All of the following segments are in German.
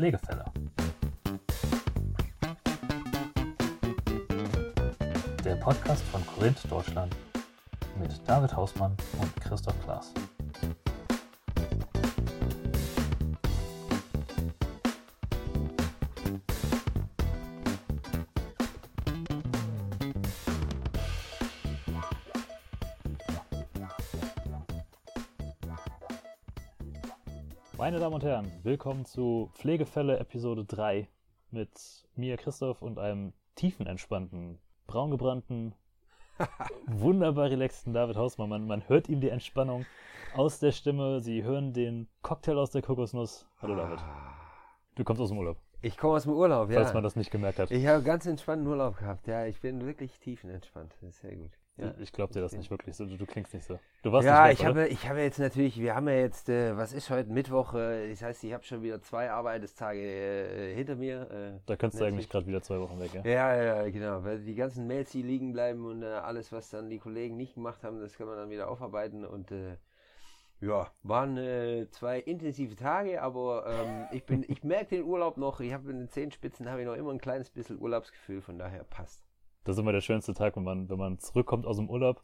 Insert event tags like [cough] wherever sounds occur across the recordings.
Pflegefälle. Der Podcast von Korinth Deutschland mit David Hausmann und Christoph Klaas. Meine Damen und Herren, willkommen zu Pflegefälle Episode 3 mit mir, Christoph, und einem tiefenentspannten, braungebrannten, [laughs] wunderbar relaxten David Hausmann. Man, man hört ihm die Entspannung aus der Stimme. Sie hören den Cocktail aus der Kokosnuss. Hallo David. Du kommst aus dem Urlaub, Ich komme aus dem Urlaub, ja. falls man das nicht gemerkt hat. ich habe ganz entspannten Urlaub gehabt. Ja, ich bin wirklich tiefenentspannt. Das ist sehr gut. Ja, ich glaube dir das nicht wirklich. so. Du, du klingst nicht so. Du warst ja nicht ich weg, oder? habe, ich habe jetzt natürlich, wir haben ja jetzt, äh, was ist heute Mittwoch? Äh, das heißt, ich habe schon wieder zwei Arbeitstage äh, hinter mir. Äh, Da könntest du eigentlich gerade wieder zwei Wochen weg, ja? Ja, ja, genau. Weil die ganzen Mails, die liegen bleiben und äh, alles, was dann die Kollegen nicht gemacht haben, das kann man dann wieder aufarbeiten. Und äh, ja, waren zwei intensive Tage, aber ähm, ich bin, ich merke den Urlaub noch. Ich habe in den Zehenspitzen habe ich noch immer ein kleines bisschen Urlaubsgefühl, von daher passt. Das ist immer der schönste Tag, wenn man, wenn man zurückkommt aus dem Urlaub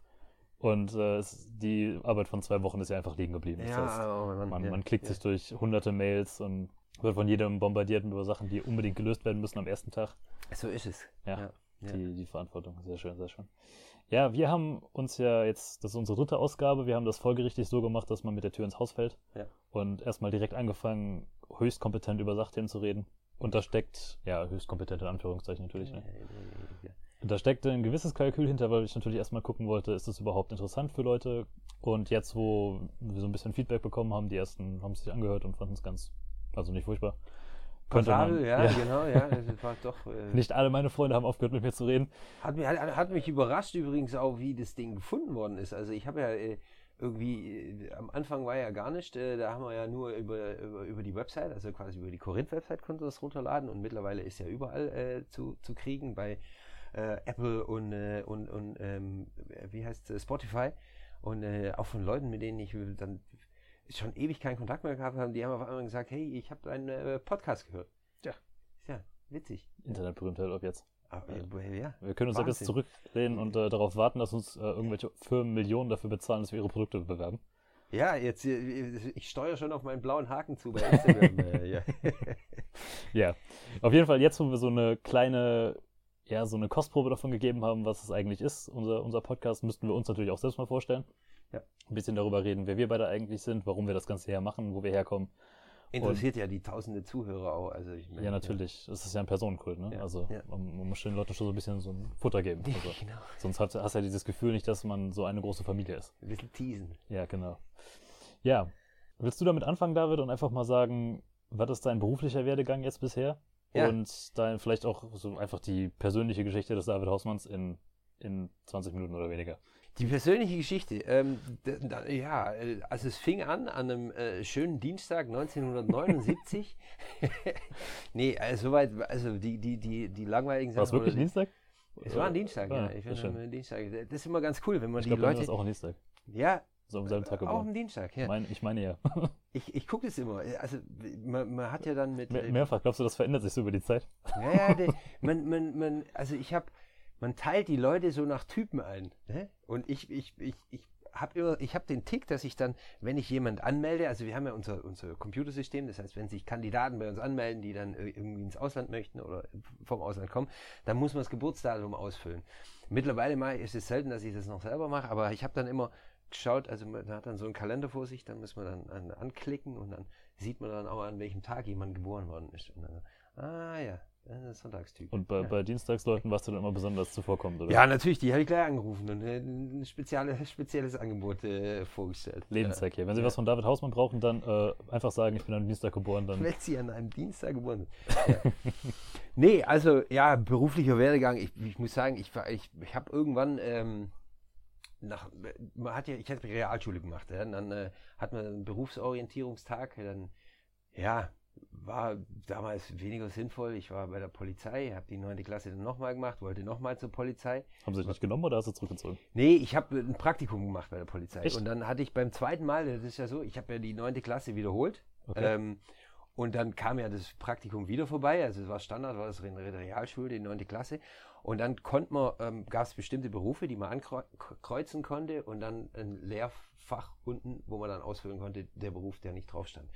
und äh, es, die Arbeit von zwei Wochen ist ja einfach liegen geblieben. Das heißt, oh Mann, man, ja, man klickt ja. sich durch hunderte Mails und wird von jedem bombardiert über Sachen, die unbedingt gelöst werden müssen am ersten Tag. So ist es. Ja. Die, die Verantwortung. Sehr schön, sehr schön. Ja, wir haben uns ja jetzt, das ist unsere dritte Ausgabe, wir haben das folgerichtig so gemacht, dass man mit der Tür ins Haus fällt Ja. und erstmal direkt angefangen, höchst kompetent über Sachthemen zu reden. Und da steckt, ja, höchst kompetent in Anführungszeichen natürlich, ne? Ja. Und da steckt ein gewisses Kalkül hinter, weil ich natürlich erstmal gucken wollte, ist das überhaupt interessant für Leute? Und jetzt, wo wir so ein bisschen Feedback bekommen haben, die ersten haben es sich angehört und fanden es ganz, also nicht furchtbar. Könnte Passabel, ja, genau, ja. Das war doch. [laughs] Äh, Nicht alle meine Freunde haben aufgehört, mit mir zu reden. Hat mich, hat, hat mich überrascht übrigens auch, wie das Ding gefunden worden ist. Also ich habe ja äh, irgendwie, äh, am Anfang war ja gar nicht, äh, da haben wir ja nur über, über, über die Website, also quasi über die Korinth-Website konnte das runterladen und mittlerweile ist ja überall äh, zu, zu kriegen bei äh, Apple und, äh, und, und ähm, wie heißt es, Spotify und äh, auch von Leuten, mit denen ich dann schon ewig keinen Kontakt mehr gehabt habe, die haben auf einmal gesagt, hey, ich habe deinen äh, Podcast gehört. Ja. Ist ja witzig. Internetberühmtheit ab jetzt. Aber, äh, ja. Wir können uns ab jetzt Wahnsinn. zurücklehnen und äh, darauf warten, dass uns äh, irgendwelche Firmen Millionen dafür bezahlen, dass wir ihre Produkte bewerben. Ja, jetzt, äh, ich steuere schon auf meinen blauen Haken zu bei [laughs] Instagram. äh, ja. Ja, auf jeden Fall jetzt, wo wir so eine kleine, ja, so eine Kostprobe davon gegeben haben, was es eigentlich ist, unser, unser Podcast, müssten wir uns natürlich auch selbst mal vorstellen. Ja. Ein bisschen darüber reden, wer wir beide eigentlich sind, warum wir das Ganze hier machen, wo wir herkommen. Interessiert ja die tausende Zuhörer auch. Also ich meine, Ja, natürlich. Es ist ja ein Personenkult, ne? Ja, Also ja. man, man muss den Leuten schon so ein bisschen so ein Futter geben. Ja, Also, genau. sonst hast, hast du ja dieses Gefühl nicht, dass man so eine große Familie ist. Ein bisschen teasen. Ja, genau. Ja. Willst du damit anfangen, David, und einfach mal sagen, was ist dein beruflicher Werdegang jetzt bisher? Ja. Und dein vielleicht auch so einfach die persönliche Geschichte des David Hausmanns in, in 20 Minuten oder weniger. Die persönliche Geschichte, ähm, ja, äh, also es fing an an einem äh, schönen Dienstag 1979. [laughs] nee, also soweit, also die, die, die, die langweiligen War es Sachen. wirklich oder- Dienstag? Es war ein Dienstag, ja. Ah, Ich das, ein Dienstag. Das ist immer ganz cool, wenn man ich die war Leute. es auch ein Dienstag. Ja, So am selben Tag auch am Dienstag, ja. meine, ich meine ja. [laughs] Ich, ich gucke das immer. Also man, man hat ja dann mit. Mehr, äh, mehrfach. Glaubst du, das verändert sich so über die Zeit? Ja, ja, de, man, man, man, also ich habe, man teilt die Leute so nach Typen ein. Ne? Und ich, ich, ich, ich habe immer, ich habe den Tick, dass ich dann, wenn ich jemand anmelde, also wir haben ja unser, unser Computersystem, das heißt, wenn sich Kandidaten bei uns anmelden, die dann irgendwie ins Ausland möchten oder vom Ausland kommen, dann muss man das Geburtsdatum ausfüllen. Mittlerweile mal ist es selten, dass ich das noch selber mache, aber ich habe dann immer geschaut, also man hat dann so einen Kalender vor sich, dann muss man dann an, anklicken und dann sieht man dann auch, an welchem Tag jemand geboren worden ist. Und dann, ah ja, Sonntagstyp. Und bei, ja. bei Dienstagsleuten warst du dann immer besonders zuvorkommend, oder? Ja, natürlich, die habe ich gleich angerufen und äh, ein spezielle, [laughs] spezielles Angebot äh, vorgestellt. Lebenszweck hier. Wenn Sie Ja. was von David Hausmann brauchen, dann äh, einfach sagen, ich bin am Dienstag geboren, dann Wenn sie an einem Dienstag geboren sind. [laughs] Nee, also ja, beruflicher Werdegang, ich, ich muss sagen, ich, ich, ich habe irgendwann ähm, nach, man hat ja, ich hatte Realschule gemacht, ja, dann äh, hat man einen Berufsorientierungstag, dann, ja, war damals weniger sinnvoll. Ich war bei der Polizei, habe die neunte Klasse dann nochmal gemacht, wollte nochmal zur Polizei. haben Sie dich nicht genommen oder hast du zurückgezogen? Nee, ich habe ein Praktikum gemacht bei der Polizei. Echt? Und dann hatte ich beim zweiten Mal, das ist ja so, ich habe ja die neunte Klasse wiederholt. Okay. Ähm, Und dann kam ja das Praktikum wieder vorbei. Also es war Standard, war das in der Realschule, die neunte Klasse. Und dann konnte man, ähm, gab es bestimmte Berufe, die man ankreuzen konnte und dann ein Lehrfach unten, wo man dann ausfüllen konnte, der Beruf, der nicht drauf stand.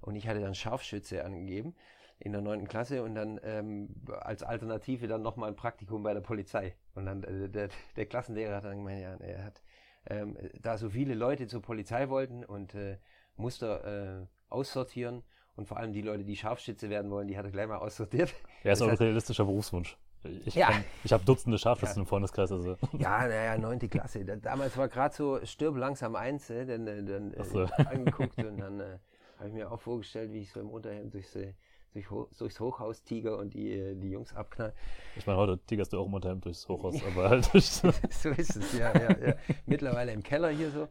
Und ich hatte dann Scharfschütze angegeben in der neunten Klasse und dann ähm, als Alternative dann nochmal ein Praktikum bei der Polizei. Und dann äh, der, der Klassenlehrer hat dann gemeint, ja, er hat, ähm, da so viele Leute zur Polizei wollten und äh, musste äh, aussortieren und vor allem die Leute, die Scharfschütze werden wollen, die hat er gleich mal aussortiert. Ja, ist auch ein realistischer Berufswunsch. Ich, ja. ich habe Dutzende Scharfschützen ja. im Freundeskreis. Also. Ja, naja, neunte Klasse. Damals war gerade so stirb langsam eins, äh, dann, dann äh, so. angeguckt und dann äh, habe ich mir auch vorgestellt, wie ich so im Unterhemd durchs, durch, durchs Hochhaus tiger und die, äh, die Jungs abknall. Ich meine, heute tigerst du auch im Unterhemd durchs Hochhaus, aber halt [laughs] So ist es, ja, ja, ja. Mittlerweile im Keller hier so.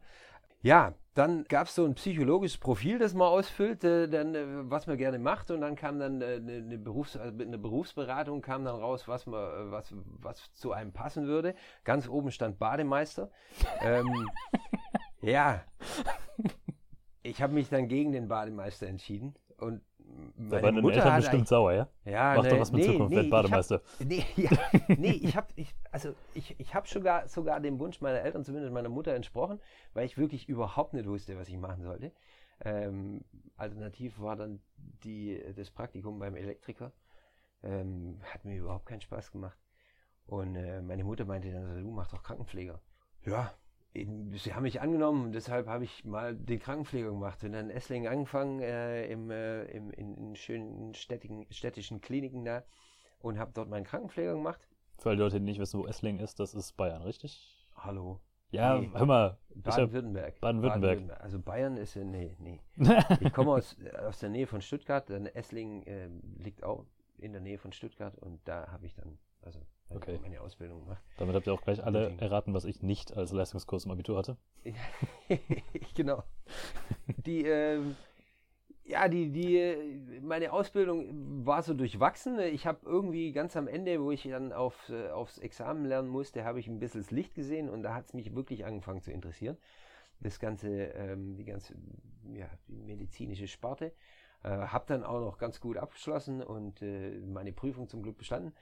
Ja, dann gab es so ein psychologisches Profil, das man ausfüllt, äh, dann, äh, was man gerne macht. Und dann kam dann äh, eine, Berufs-, also eine Berufsberatung, kam dann raus, was, man, was, was zu einem passen würde. Ganz oben stand Bademeister. ähm, [laughs] ja, ich habe mich dann gegen den Bademeister entschieden. Und da waren deine Eltern bestimmt sauer, ja? Ja, Mach ne, doch was mit nee, Zukunft, nee, Bademeister. Hab, nee, ja, [laughs] nee, ich habe ich, also ich, ich hab sogar, sogar dem Wunsch meiner Eltern, zumindest meiner Mutter, entsprochen, weil ich wirklich überhaupt nicht wusste, was ich machen sollte. Ähm, alternativ war dann die, das Praktikum beim Elektriker. Ähm, hat mir überhaupt keinen Spaß gemacht. Und äh, meine Mutter meinte dann, du mach doch Krankenpfleger. Ja, sie haben mich angenommen und deshalb habe ich mal den Krankenpfleger gemacht. Bin dann in Esslingen angefangen, äh, im, äh, im, in, in schönen städtischen, städtischen Kliniken da und habe dort meinen Krankenpfleger gemacht. Für alle Leute, die nicht wissen, wo Esslingen ist, das ist Bayern, richtig? Hallo. Ja, nee, hör mal. Baden-Württemberg. Baden-Württemberg. Baden also Bayern ist, nee, nee. [laughs] ich komme aus, aus der Nähe von Stuttgart, dann Esslingen äh, liegt auch in der Nähe von Stuttgart und da habe ich dann, also okay. meine Ausbildung gemacht. Damit habt ihr auch gleich alle erraten, was ich nicht als Leistungskurs im Abitur hatte. [laughs] genau. Die, äh, ja, die, die, meine Ausbildung war so durchwachsen. Ich habe irgendwie ganz am Ende, wo ich dann auf, äh, aufs Examen lernen musste, habe ich ein bisschen das Licht gesehen und da hat es mich wirklich angefangen zu interessieren. Das ganze, ähm, die ganze, ja, die medizinische Sparte. Äh, habe dann auch noch ganz gut abgeschlossen und äh, meine Prüfung zum Glück bestanden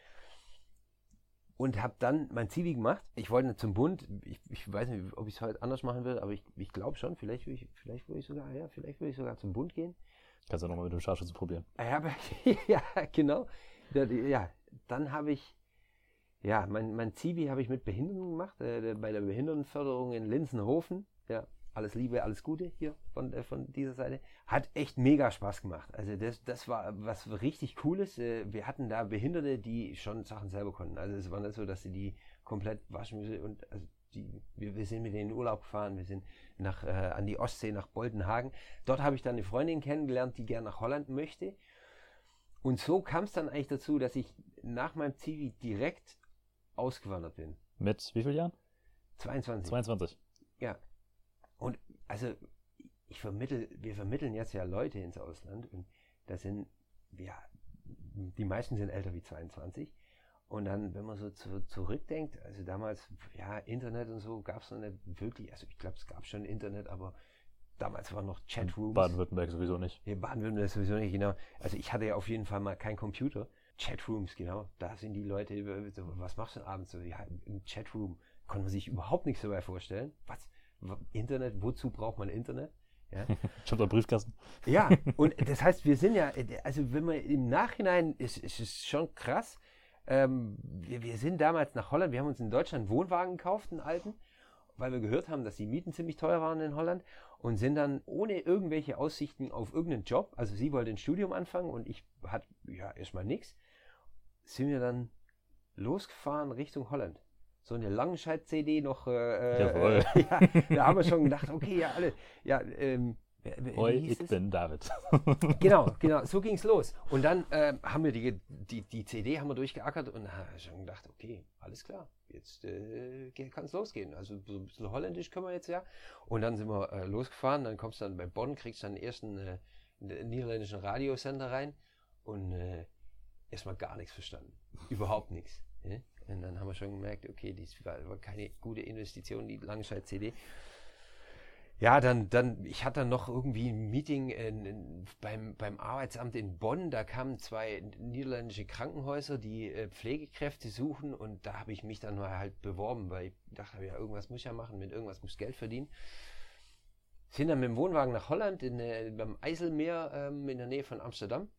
und habe dann mein Zivi gemacht. Ich wollte zum Bund. Ich, ich weiß nicht, ob ich es heute anders machen will, aber ich, ich glaube schon. Vielleicht würde ich, vielleicht würde ich sogar, ja, vielleicht würde ich sogar zum Bund gehen. Kannst du nochmal mit dem Scharfschützen probieren. Ja, aber, [laughs] ja genau. Ja, dann habe ich, ja, mein, mein Zivi habe ich mit Behinderten gemacht, äh, bei der Behindertenförderung in Linsenhofen. Ja, alles Liebe, alles Gute hier von, äh, von dieser Seite. Hat echt mega Spaß gemacht. Also das, das war was richtig Cooles. Äh, wir hatten da Behinderte, die schon Sachen selber konnten. Also es war nicht so, dass sie die komplett waschen müssen. Und also die, wir, wir sind mit denen in Urlaub gefahren. Wir sind nach, äh, an die Ostsee, nach Boltenhagen. Dort habe ich dann eine Freundin kennengelernt, die gerne nach Holland möchte. Und so kam es dann eigentlich dazu, dass ich nach meinem Zivi direkt ausgewandert bin. Mit wie vielen Jahren? 22. 22. Ja, und also ich vermittel, wir vermitteln jetzt ja Leute ins Ausland und das sind, ja, die meisten sind älter wie 22. Und dann, wenn man so zu, zurückdenkt, also damals, ja, Internet und so gab es noch nicht wirklich, also ich glaube, es gab schon Internet, aber damals waren noch Chatrooms. Baden-Württemberg sowieso nicht. Ja, Baden-Württemberg sowieso nicht, genau. Also ich hatte ja auf jeden Fall mal keinen Computer. Chatrooms, genau. Da sind die Leute, was machst du abends so? Ja, im Chatroom. Konnte man sich überhaupt nichts dabei vorstellen. Was? Internet, wozu braucht man Internet? Ja. Ich habe da Briefkasten. Ja, [laughs] und das heißt, wir sind ja, also wenn man im Nachhinein, ist, ist es schon krass. Ähm, wir, wir sind damals nach Holland, wir haben uns in Deutschland einen Wohnwagen gekauft, einen alten, weil wir gehört haben, dass die Mieten ziemlich teuer waren in Holland und sind dann ohne irgendwelche Aussichten auf irgendeinen Job, also sie wollte ein Studium anfangen und ich hatte ja erstmal nichts, sind wir dann losgefahren Richtung Holland so eine Langenscheid-CD noch. Äh, Jawohl. Äh, [laughs] ja, da haben wir schon gedacht, okay, ja, alle. Ja, ähm, Hoi, ich es? bin David. [laughs] genau, genau, so ging es los. Und dann äh, haben wir die, die, die CD haben wir durchgeackert und haben schon gedacht, okay, alles klar, jetzt äh, kann es losgehen. Also so ein bisschen holländisch können wir jetzt ja. Und dann sind wir äh, losgefahren, dann kommst du dann bei Bonn, kriegst dann den ersten äh, niederländischen Radiosender rein und äh, erstmal gar nichts verstanden. Überhaupt nichts. Ja? Und dann haben wir schon gemerkt, okay, das war, keine gute Investition, die Langscheid-CD. ja, dann, dann, ich hatte dann noch irgendwie ein Meeting in, in, beim, beim Arbeitsamt in Bonn. Da kamen zwei niederländische Krankenhäuser, die äh, Pflegekräfte suchen. Und da habe ich mich dann mal halt beworben, weil ich dachte, ja, irgendwas muss ich ja machen, mit irgendwas muss ich Geld verdienen. Sind dann mit dem Wohnwagen nach Holland, in, äh, beim Eiselmeer ähm, in der Nähe von Amsterdam.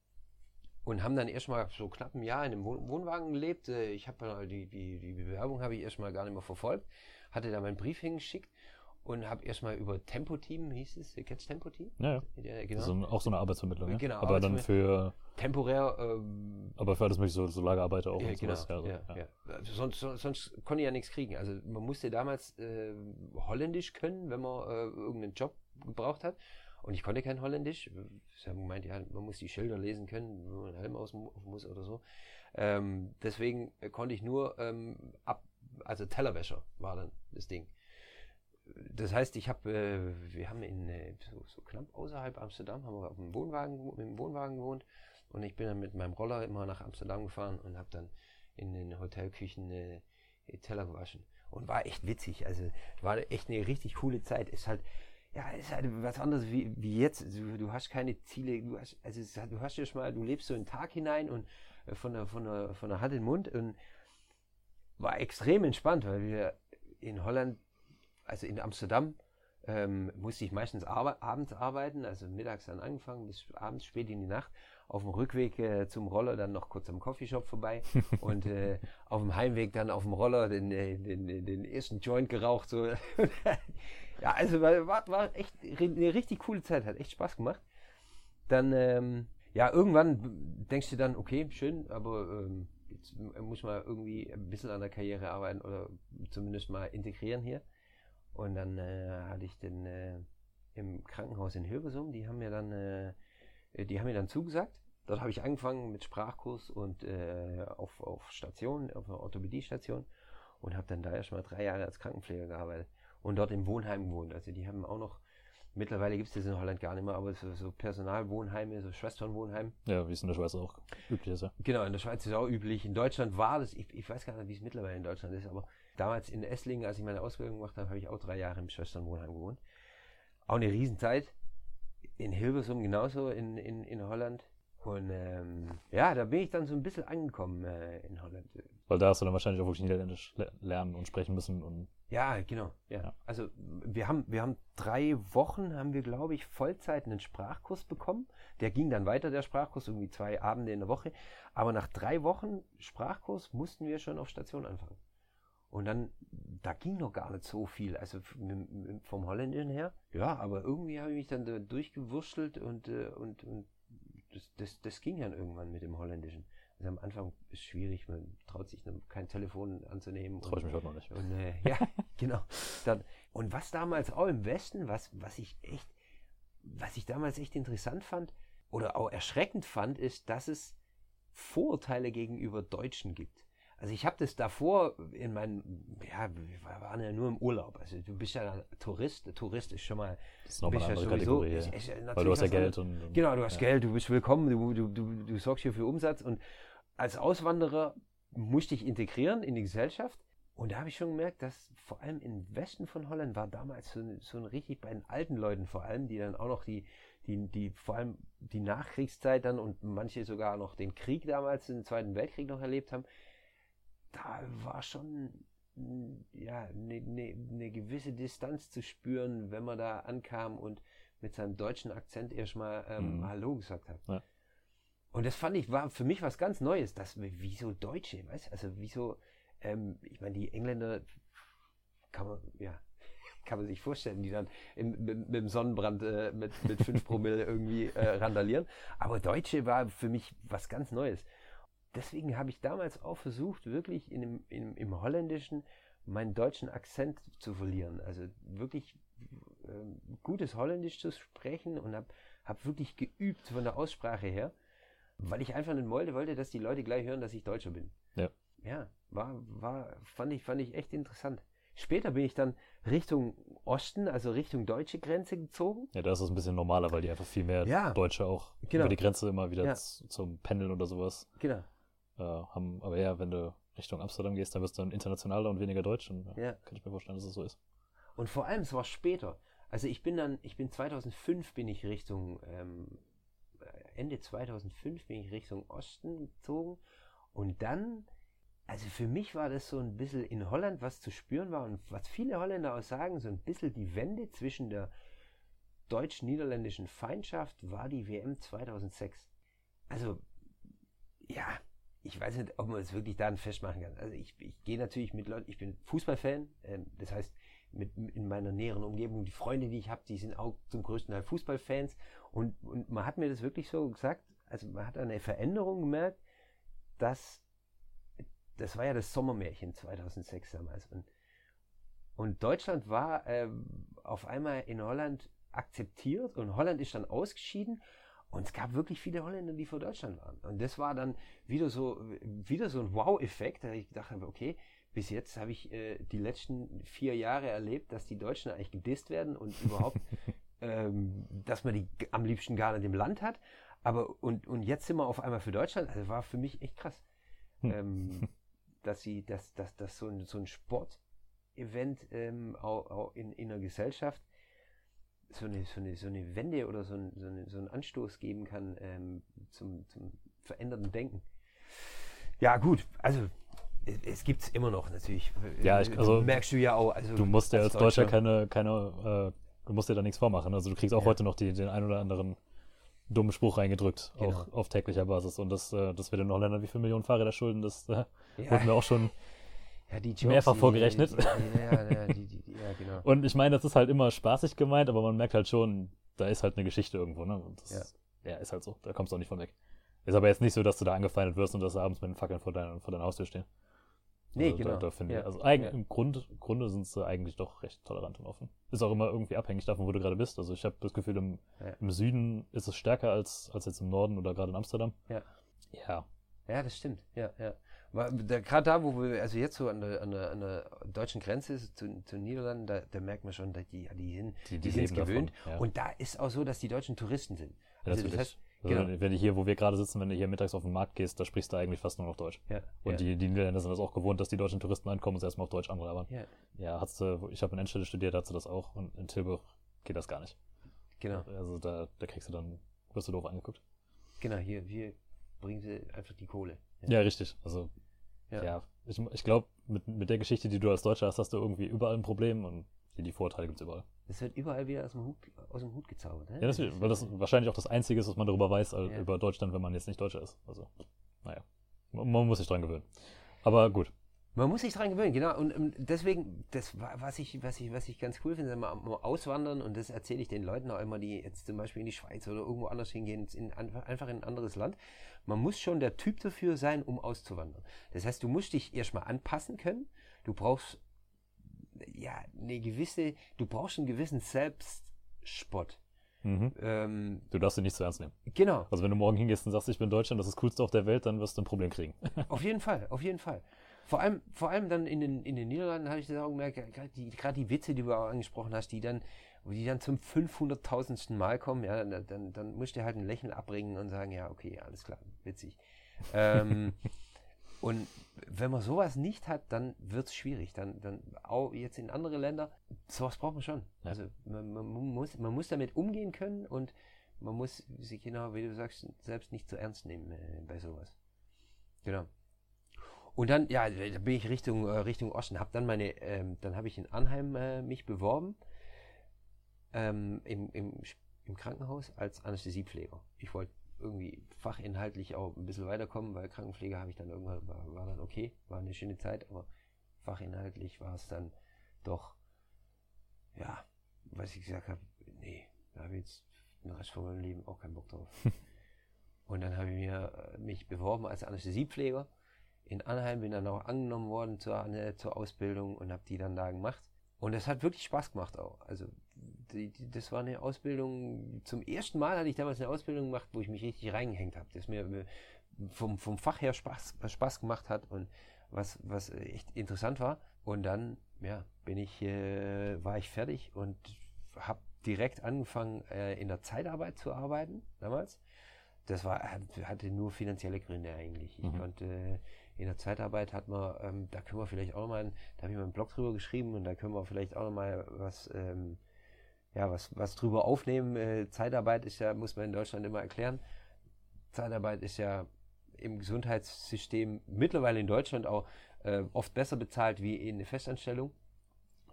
Und haben dann erstmal so knapp ein Jahr in einem Wohnwagen gelebt. Äh, ich habe die, die, die Bewerbung habe ich erstmal gar nicht mehr verfolgt. Hatte da meinen Brief hingeschickt und habe erstmal über Tempo-Team, hieß es, kennst Tempo-Team? Ja, ja. genau. So, auch so eine Arbeitsvermittlung, ja? Genau. Aber dann für... Temporär... Ähm, aber für alles mögliche, so, so Lagerarbeiter auch ja, und genau, sowas. Ja, also, ja, ja. ja. Sonst, sonst konnte ich ja nichts kriegen. Also man musste damals äh, Holländisch können, wenn man äh, irgendeinen Job gebraucht hat. Und ich konnte kein Holländisch. Sie haben gemeint, ja, man muss die Schilder lesen können, wenn man einen Helm aus muss oder so. Ähm, deswegen konnte ich nur ähm, ab, also Tellerwäscher war dann das Ding das heißt, ich habe, äh, wir haben in äh, so, so, knapp außerhalb Amsterdam, haben wir auf dem Wohnwagen, mit dem Wohnwagen gewohnt und ich bin dann mit meinem Roller immer nach Amsterdam gefahren und habe dann in den Hotelküchen äh, Teller gewaschen und war echt witzig. Also war echt eine richtig coole Zeit. Ist halt ja, ist halt was anderes wie, wie jetzt. Du, du hast keine Ziele, du hast, also du hast ja schon mal, du lebst so einen Tag hinein und äh, von der, von der, von der Hand in den Mund und war extrem entspannt, weil wir in Holland also in Amsterdam ähm, musste ich meistens arbe abends arbeiten, also mittags dann angefangen bis abends spät in die Nacht. Auf dem Rückweg äh, zum Roller dann noch kurz am Coffeeshop vorbei [laughs] und äh, auf dem Heimweg dann auf dem Roller den, äh, den, den, den ersten Joint geraucht. So. Ja, also war, war echt eine richtig coole Zeit, hat echt Spaß gemacht. Dann, ähm, ja, irgendwann denkst du dann, okay, schön, aber ähm, jetzt muss man irgendwie ein bisschen an der Karriere arbeiten oder zumindest mal integrieren hier. Und dann äh, hatte ich den äh, im Krankenhaus in Hilversum, die haben mir dann, äh, die haben mir dann zugesagt. Dort habe ich angefangen mit Sprachkurs und äh, auf, auf Station, auf einer Orthopädiestation und habe dann da erstmal drei Jahre als Krankenpfleger gearbeitet und dort im Wohnheim gewohnt. Also die haben auch noch, mittlerweile gibt es das in Holland gar nicht mehr, aber so, so Personalwohnheime, so Schwesternwohnheim. Ja, wie es in der Schweiz auch üblich ist. Ja. Genau, in der Schweiz ist es auch üblich. In Deutschland war das, ich, ich weiß gar nicht, wie es mittlerweile in Deutschland ist, aber Damals in Esslingen, als ich meine Ausbildung gemacht habe, habe ich auch drei Jahre im Schwesternwohnheim gewohnt. Auch eine Riesenzeit. In Hilversum genauso in, in, in Holland. Und ähm, ja, da bin ich dann so ein bisschen angekommen äh, in Holland. Weil da hast du dann wahrscheinlich auch wirklich Niederländisch lernen und sprechen müssen. Und ja, genau. Ja. ja. Also wir haben, wir haben drei Wochen, haben wir, glaube ich, Vollzeit einen Sprachkurs bekommen. Der ging dann weiter, der Sprachkurs, irgendwie zwei Abende in der Woche. Aber nach drei Wochen Sprachkurs mussten wir schon auf Station anfangen. Und dann, da ging noch gar nicht so viel, also vom Holländischen her. Ja, aber irgendwie habe ich mich dann da durchgewurschtelt und, äh, und, und das, das, das ging dann irgendwann mit dem Holländischen. Also am Anfang ist es schwierig, man traut sich kein Telefon anzunehmen. Traue ich mich heute noch nicht. Und, äh, ja, [laughs] genau. Dann, und was damals auch im Westen, was, was ich echt, was ich damals echt interessant fand oder auch erschreckend fand, ist, dass es Vorurteile gegenüber Deutschen gibt. Also ich habe das davor in meinem, ja, wir waren ja nur im Urlaub. Also du bist ja Tourist. Tourist ist schon mal. Das ist nochmal eine andere sowieso, Kategorie. Ist, ist ja Weil du hast ja Geld und, und, Genau, du hast ja. Geld, du bist willkommen, du, du, du, du sorgst hier für Umsatz. Und als Auswanderer musste ich integrieren in die Gesellschaft. Und da habe ich schon gemerkt, dass vor allem im Westen von Holland war damals so, so ein richtig bei den alten Leuten vor allem, die dann auch noch die, die, die vor allem die Nachkriegszeit dann und manche sogar noch den Krieg damals, den Zweiten Weltkrieg noch erlebt haben, da war schon ja, eine ne, ne gewisse Distanz zu spüren, wenn man da ankam und mit seinem deutschen Akzent erstmal ähm, mhm. Hallo gesagt hat. Ja. Und das fand ich, war für mich was ganz Neues, dass wieso Deutsche, weißt also wieso, ähm, ich meine, die Engländer kann man, ja, [laughs] kann man sich vorstellen, die dann im, mit, mit, dem Sonnenbrand äh, mit, mit 5 [laughs] Promille irgendwie äh, randalieren. Aber Deutsche war für mich was ganz Neues deswegen habe ich damals auch versucht, wirklich in dem, in, im Holländischen meinen deutschen Akzent zu verlieren. Also wirklich äh, gutes Holländisch zu sprechen und habe hab wirklich geübt von der Aussprache her, weil ich einfach nicht wollte, wollte, dass die Leute gleich hören, dass ich Deutscher bin. Ja. Ja, war, war, fand ich, fand ich echt interessant. Später bin ich dann Richtung Osten, also Richtung deutsche Grenze gezogen. Ja, da ist es ein bisschen normaler, weil die einfach viel mehr ja, Deutsche auch genau. über die Grenze immer wieder ja. zum Pendeln oder sowas. Genau äh, haben. Aber ja, wenn du Richtung Amsterdam gehst, dann wirst du dann internationaler und weniger deutsch. Und ja. kann ich mir vorstellen, dass es so ist. Und vor allem, es war später. Also ich bin dann, ich bin 2005 bin ich Richtung, ähm, Ende 2005 bin ich Richtung Osten gezogen und dann, also für mich war das so ein bisschen in Holland, was zu spüren war und was viele Holländer auch sagen, so ein bisschen die Wende zwischen der deutsch-niederländischen Feindschaft war die WM 2006. Also, ja, ich weiß nicht, ob man es wirklich daran festmachen kann. Also ich, ich gehe natürlich mit Leuten, ich bin Fußballfan, ähm, das heißt, mit, in meiner näheren Umgebung, die Freunde, die ich habe, die sind auch zum größten Teil Fußballfans. Und, und man hat mir das wirklich so gesagt, also man hat eine Veränderung gemerkt, dass das war ja das Sommermärchen 2006 damals. Und, und Deutschland war äh, auf einmal in Holland akzeptiert und Holland ist dann ausgeschieden. Und es gab wirklich viele Holländer, die vor Deutschland waren. Und das war dann wieder so, wieder so ein Wow-Effekt, da ich gedacht okay, bis jetzt habe ich äh, die letzten vier Jahre erlebt, dass die Deutschen eigentlich gedisst werden und überhaupt, [laughs] ähm, dass man die am liebsten gar nicht im Land hat. Aber und, und jetzt sind wir auf einmal für Deutschland. Also war für mich echt krass. Hm. Ähm, dass sie, dass, dass, dass so ein, so ein Sportevent ähm, auch, auch in, in einer Gesellschaft so eine, so eine, so eine Wende oder so, ein, so, eine, so einen Anstoß geben kann ähm, zum, zum veränderten Denken. Ja, gut, also es, gibt es immer noch natürlich. Ja, ich, also merkst du ja auch. Also du musst ja als Deutscher, keine, keine äh, du musst dir da nichts vormachen. Also du kriegst auch ja. heute noch die, den ein oder anderen dummen Spruch reingedrückt, genau. auch auf täglicher Basis. Und das, äh, dass wir den Holländern wie viele Millionen Fahrräder schulden, das äh, ja. wurden wir auch schon ja, Jokes, mehrfach vorgerechnet. Die, die, genau. Und ich meine, das ist halt immer spaßig gemeint, aber man merkt halt schon, da ist halt eine Geschichte irgendwo, ne? Und das, ja. ist halt so. Da kommst du auch nicht von weg. Ist aber jetzt nicht so, dass du da angefeindet wirst und dass abends mit den Fackeln vor, dein, vor deiner Haustür stehen. Nee, also genau. Da, da finde ja. ich, also ja. im Grund, Grunde sind sie eigentlich doch recht tolerant und offen. Ist auch immer irgendwie abhängig davon, wo du gerade bist. Also ich habe das Gefühl, im, ja. im Süden ist es stärker als, als jetzt im Norden oder gerade in Amsterdam. Ja. Ja. Ja, das stimmt. Ja, ja. Gerade da, wo wir, also jetzt so an der, an der, an der deutschen Grenze zu, zu Niederlanden, da, da merkt man schon, dass die, die sind, die, die, die sind gewöhnt. Ja. Und da ist auch so, dass die Deutschen Touristen sind. Also das heißt, also genau. wenn, du hier, wo wir gerade sitzen, wenn du hier mittags auf den Markt gehst, da sprichst du eigentlich fast nur noch Deutsch. Ja, und ja. Die, die Niederländer sind das auch gewohnt, dass die deutschen Touristen ankommen und sie erstmal auf Deutsch anlabern. Ja, ja hast du, ich habe in Enschede studiert, hast du das auch und in Tilburg geht das gar nicht. Genau. Also da, da kriegst du dann, wirst du doof angeguckt. Genau, hier, hier bringen sie einfach die Kohle. Ja, richtig. Also ja, ja ich, ich glaube, mit, mit der Geschichte, die du als Deutscher hast, hast du irgendwie überall ein Problem und die, die Vorteile gibt es überall. Das wird überall wieder aus dem Hut, aus dem Hut gezaubert. Ne? Ja, das, weil das wahrscheinlich auch das Einzige ist, was man darüber weiß, ja. über Deutschland, wenn man jetzt nicht Deutscher ist. Also, naja, man, man muss sich dran gewöhnen. Aber gut. Man muss sich dran gewöhnen, genau. Und, und deswegen, das was ich, was ich, was ich ganz cool finde, mal, mal auswandern und das erzähle ich den Leuten auch immer, die jetzt zum Beispiel in die Schweiz oder irgendwo anders hingehen, in, einfach in ein anderes Land. Man muss schon der Typ dafür sein, um auszuwandern. Das heißt, du musst dich erstmal anpassen können. Du brauchst ja eine gewisse, du brauchst einen gewissen Selbstspott. Mhm. Ähm, du darfst ihn nicht zu ernst nehmen. Genau. Also wenn du morgen hingehst und sagst, ich bin Deutschland, das ist das Coolste auf der Welt, dann wirst du ein Problem kriegen. [laughs] auf jeden Fall, auf jeden Fall. Vor allem, vor allem dann in den, in den Niederlanden habe ich das auch gemerkt, gerade die, die Witze, die du auch angesprochen hast, die dann, die dann zum 500.000. Mal kommen, ja, dann, dann, dann musst du halt ein Lächeln abbringen und sagen, ja, okay, alles klar, witzig. ähm, [laughs] und wenn man sowas nicht hat, dann wird es schwierig. Dann, dann auch jetzt in andere Länder, sowas braucht man schon. Ja. Also man, man, muss, man muss damit umgehen können und man muss sich genau, wie du sagst, selbst nicht zu ernst nehmen äh, bei sowas. Genau. Und dann, ja, da bin ich Richtung, äh, Richtung Osten. Hab dann meine, ähm, dann habe ich in Anheim äh, mich beworben ähm, im, im, im Krankenhaus als Anästhesiepfleger. Ich wollte irgendwie fachinhaltlich auch ein bisschen weiterkommen, weil Krankenpflege habe ich dann irgendwann, war, war, dann okay, war eine schöne Zeit, aber fachinhaltlich war es dann doch, ja, was ich gesagt habe, nee, da habe ich jetzt den Rest von meinem Leben auch keinen Bock drauf. [laughs] Und dann habe ich mir, äh, mich beworben als Anästhesiepfleger in Anheim, bin dann auch angenommen worden zur, zur Ausbildung und habe die dann da gemacht. Und das hat wirklich Spaß gemacht auch. Also die, die, das war eine Ausbildung, zum ersten Mal hatte ich damals eine Ausbildung gemacht, wo ich mich richtig reingehängt habe, das mir vom, vom Fach her Spaß, Spaß gemacht hat und was, was echt interessant war. Und dann, ja, bin ich, äh, war ich fertig und habe direkt angefangen, äh, in der Zeitarbeit zu arbeiten damals. Das war, hatte nur finanzielle Gründe eigentlich. Ich mhm. konnte in der Zeitarbeit hat man, ähm, da können wir vielleicht auch nochmal, da habe ich mal einen Blog drüber geschrieben und da können wir vielleicht auch nochmal was ähm, ja, was, was drüber aufnehmen. Äh, Zeitarbeit ist ja, muss man in Deutschland immer erklären. Zeitarbeit ist ja im Gesundheitssystem mittlerweile in Deutschland auch äh, oft besser bezahlt wie in eine Festanstellung,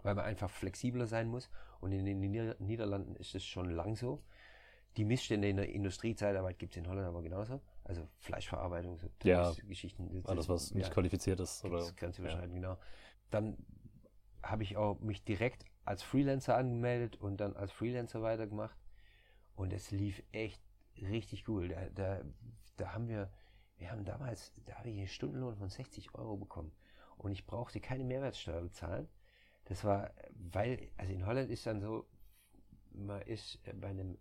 weil man einfach flexibler sein muss. Und in den Nieder Niederlanden ist es schon lang so. Die Missstände in der Industriezeitarbeit gibt es in Holland aber genauso. Also Fleischverarbeitung, so Ja, Geschichten. Alles, was nicht qualifiziert ist. Oder, grenzüberschreitend, genau. Dann habe ich auch mich direkt als Freelancer angemeldet und dann als Freelancer weitergemacht. Und es lief echt richtig cool. Da, da, da haben wir, wir haben damals, da habe ich einen Stundenlohn von 60 Euro bekommen. Und ich brauchte keine Mehrwertsteuer bezahlen. Das war, weil, also in Holland ist dann so, man ist bei einem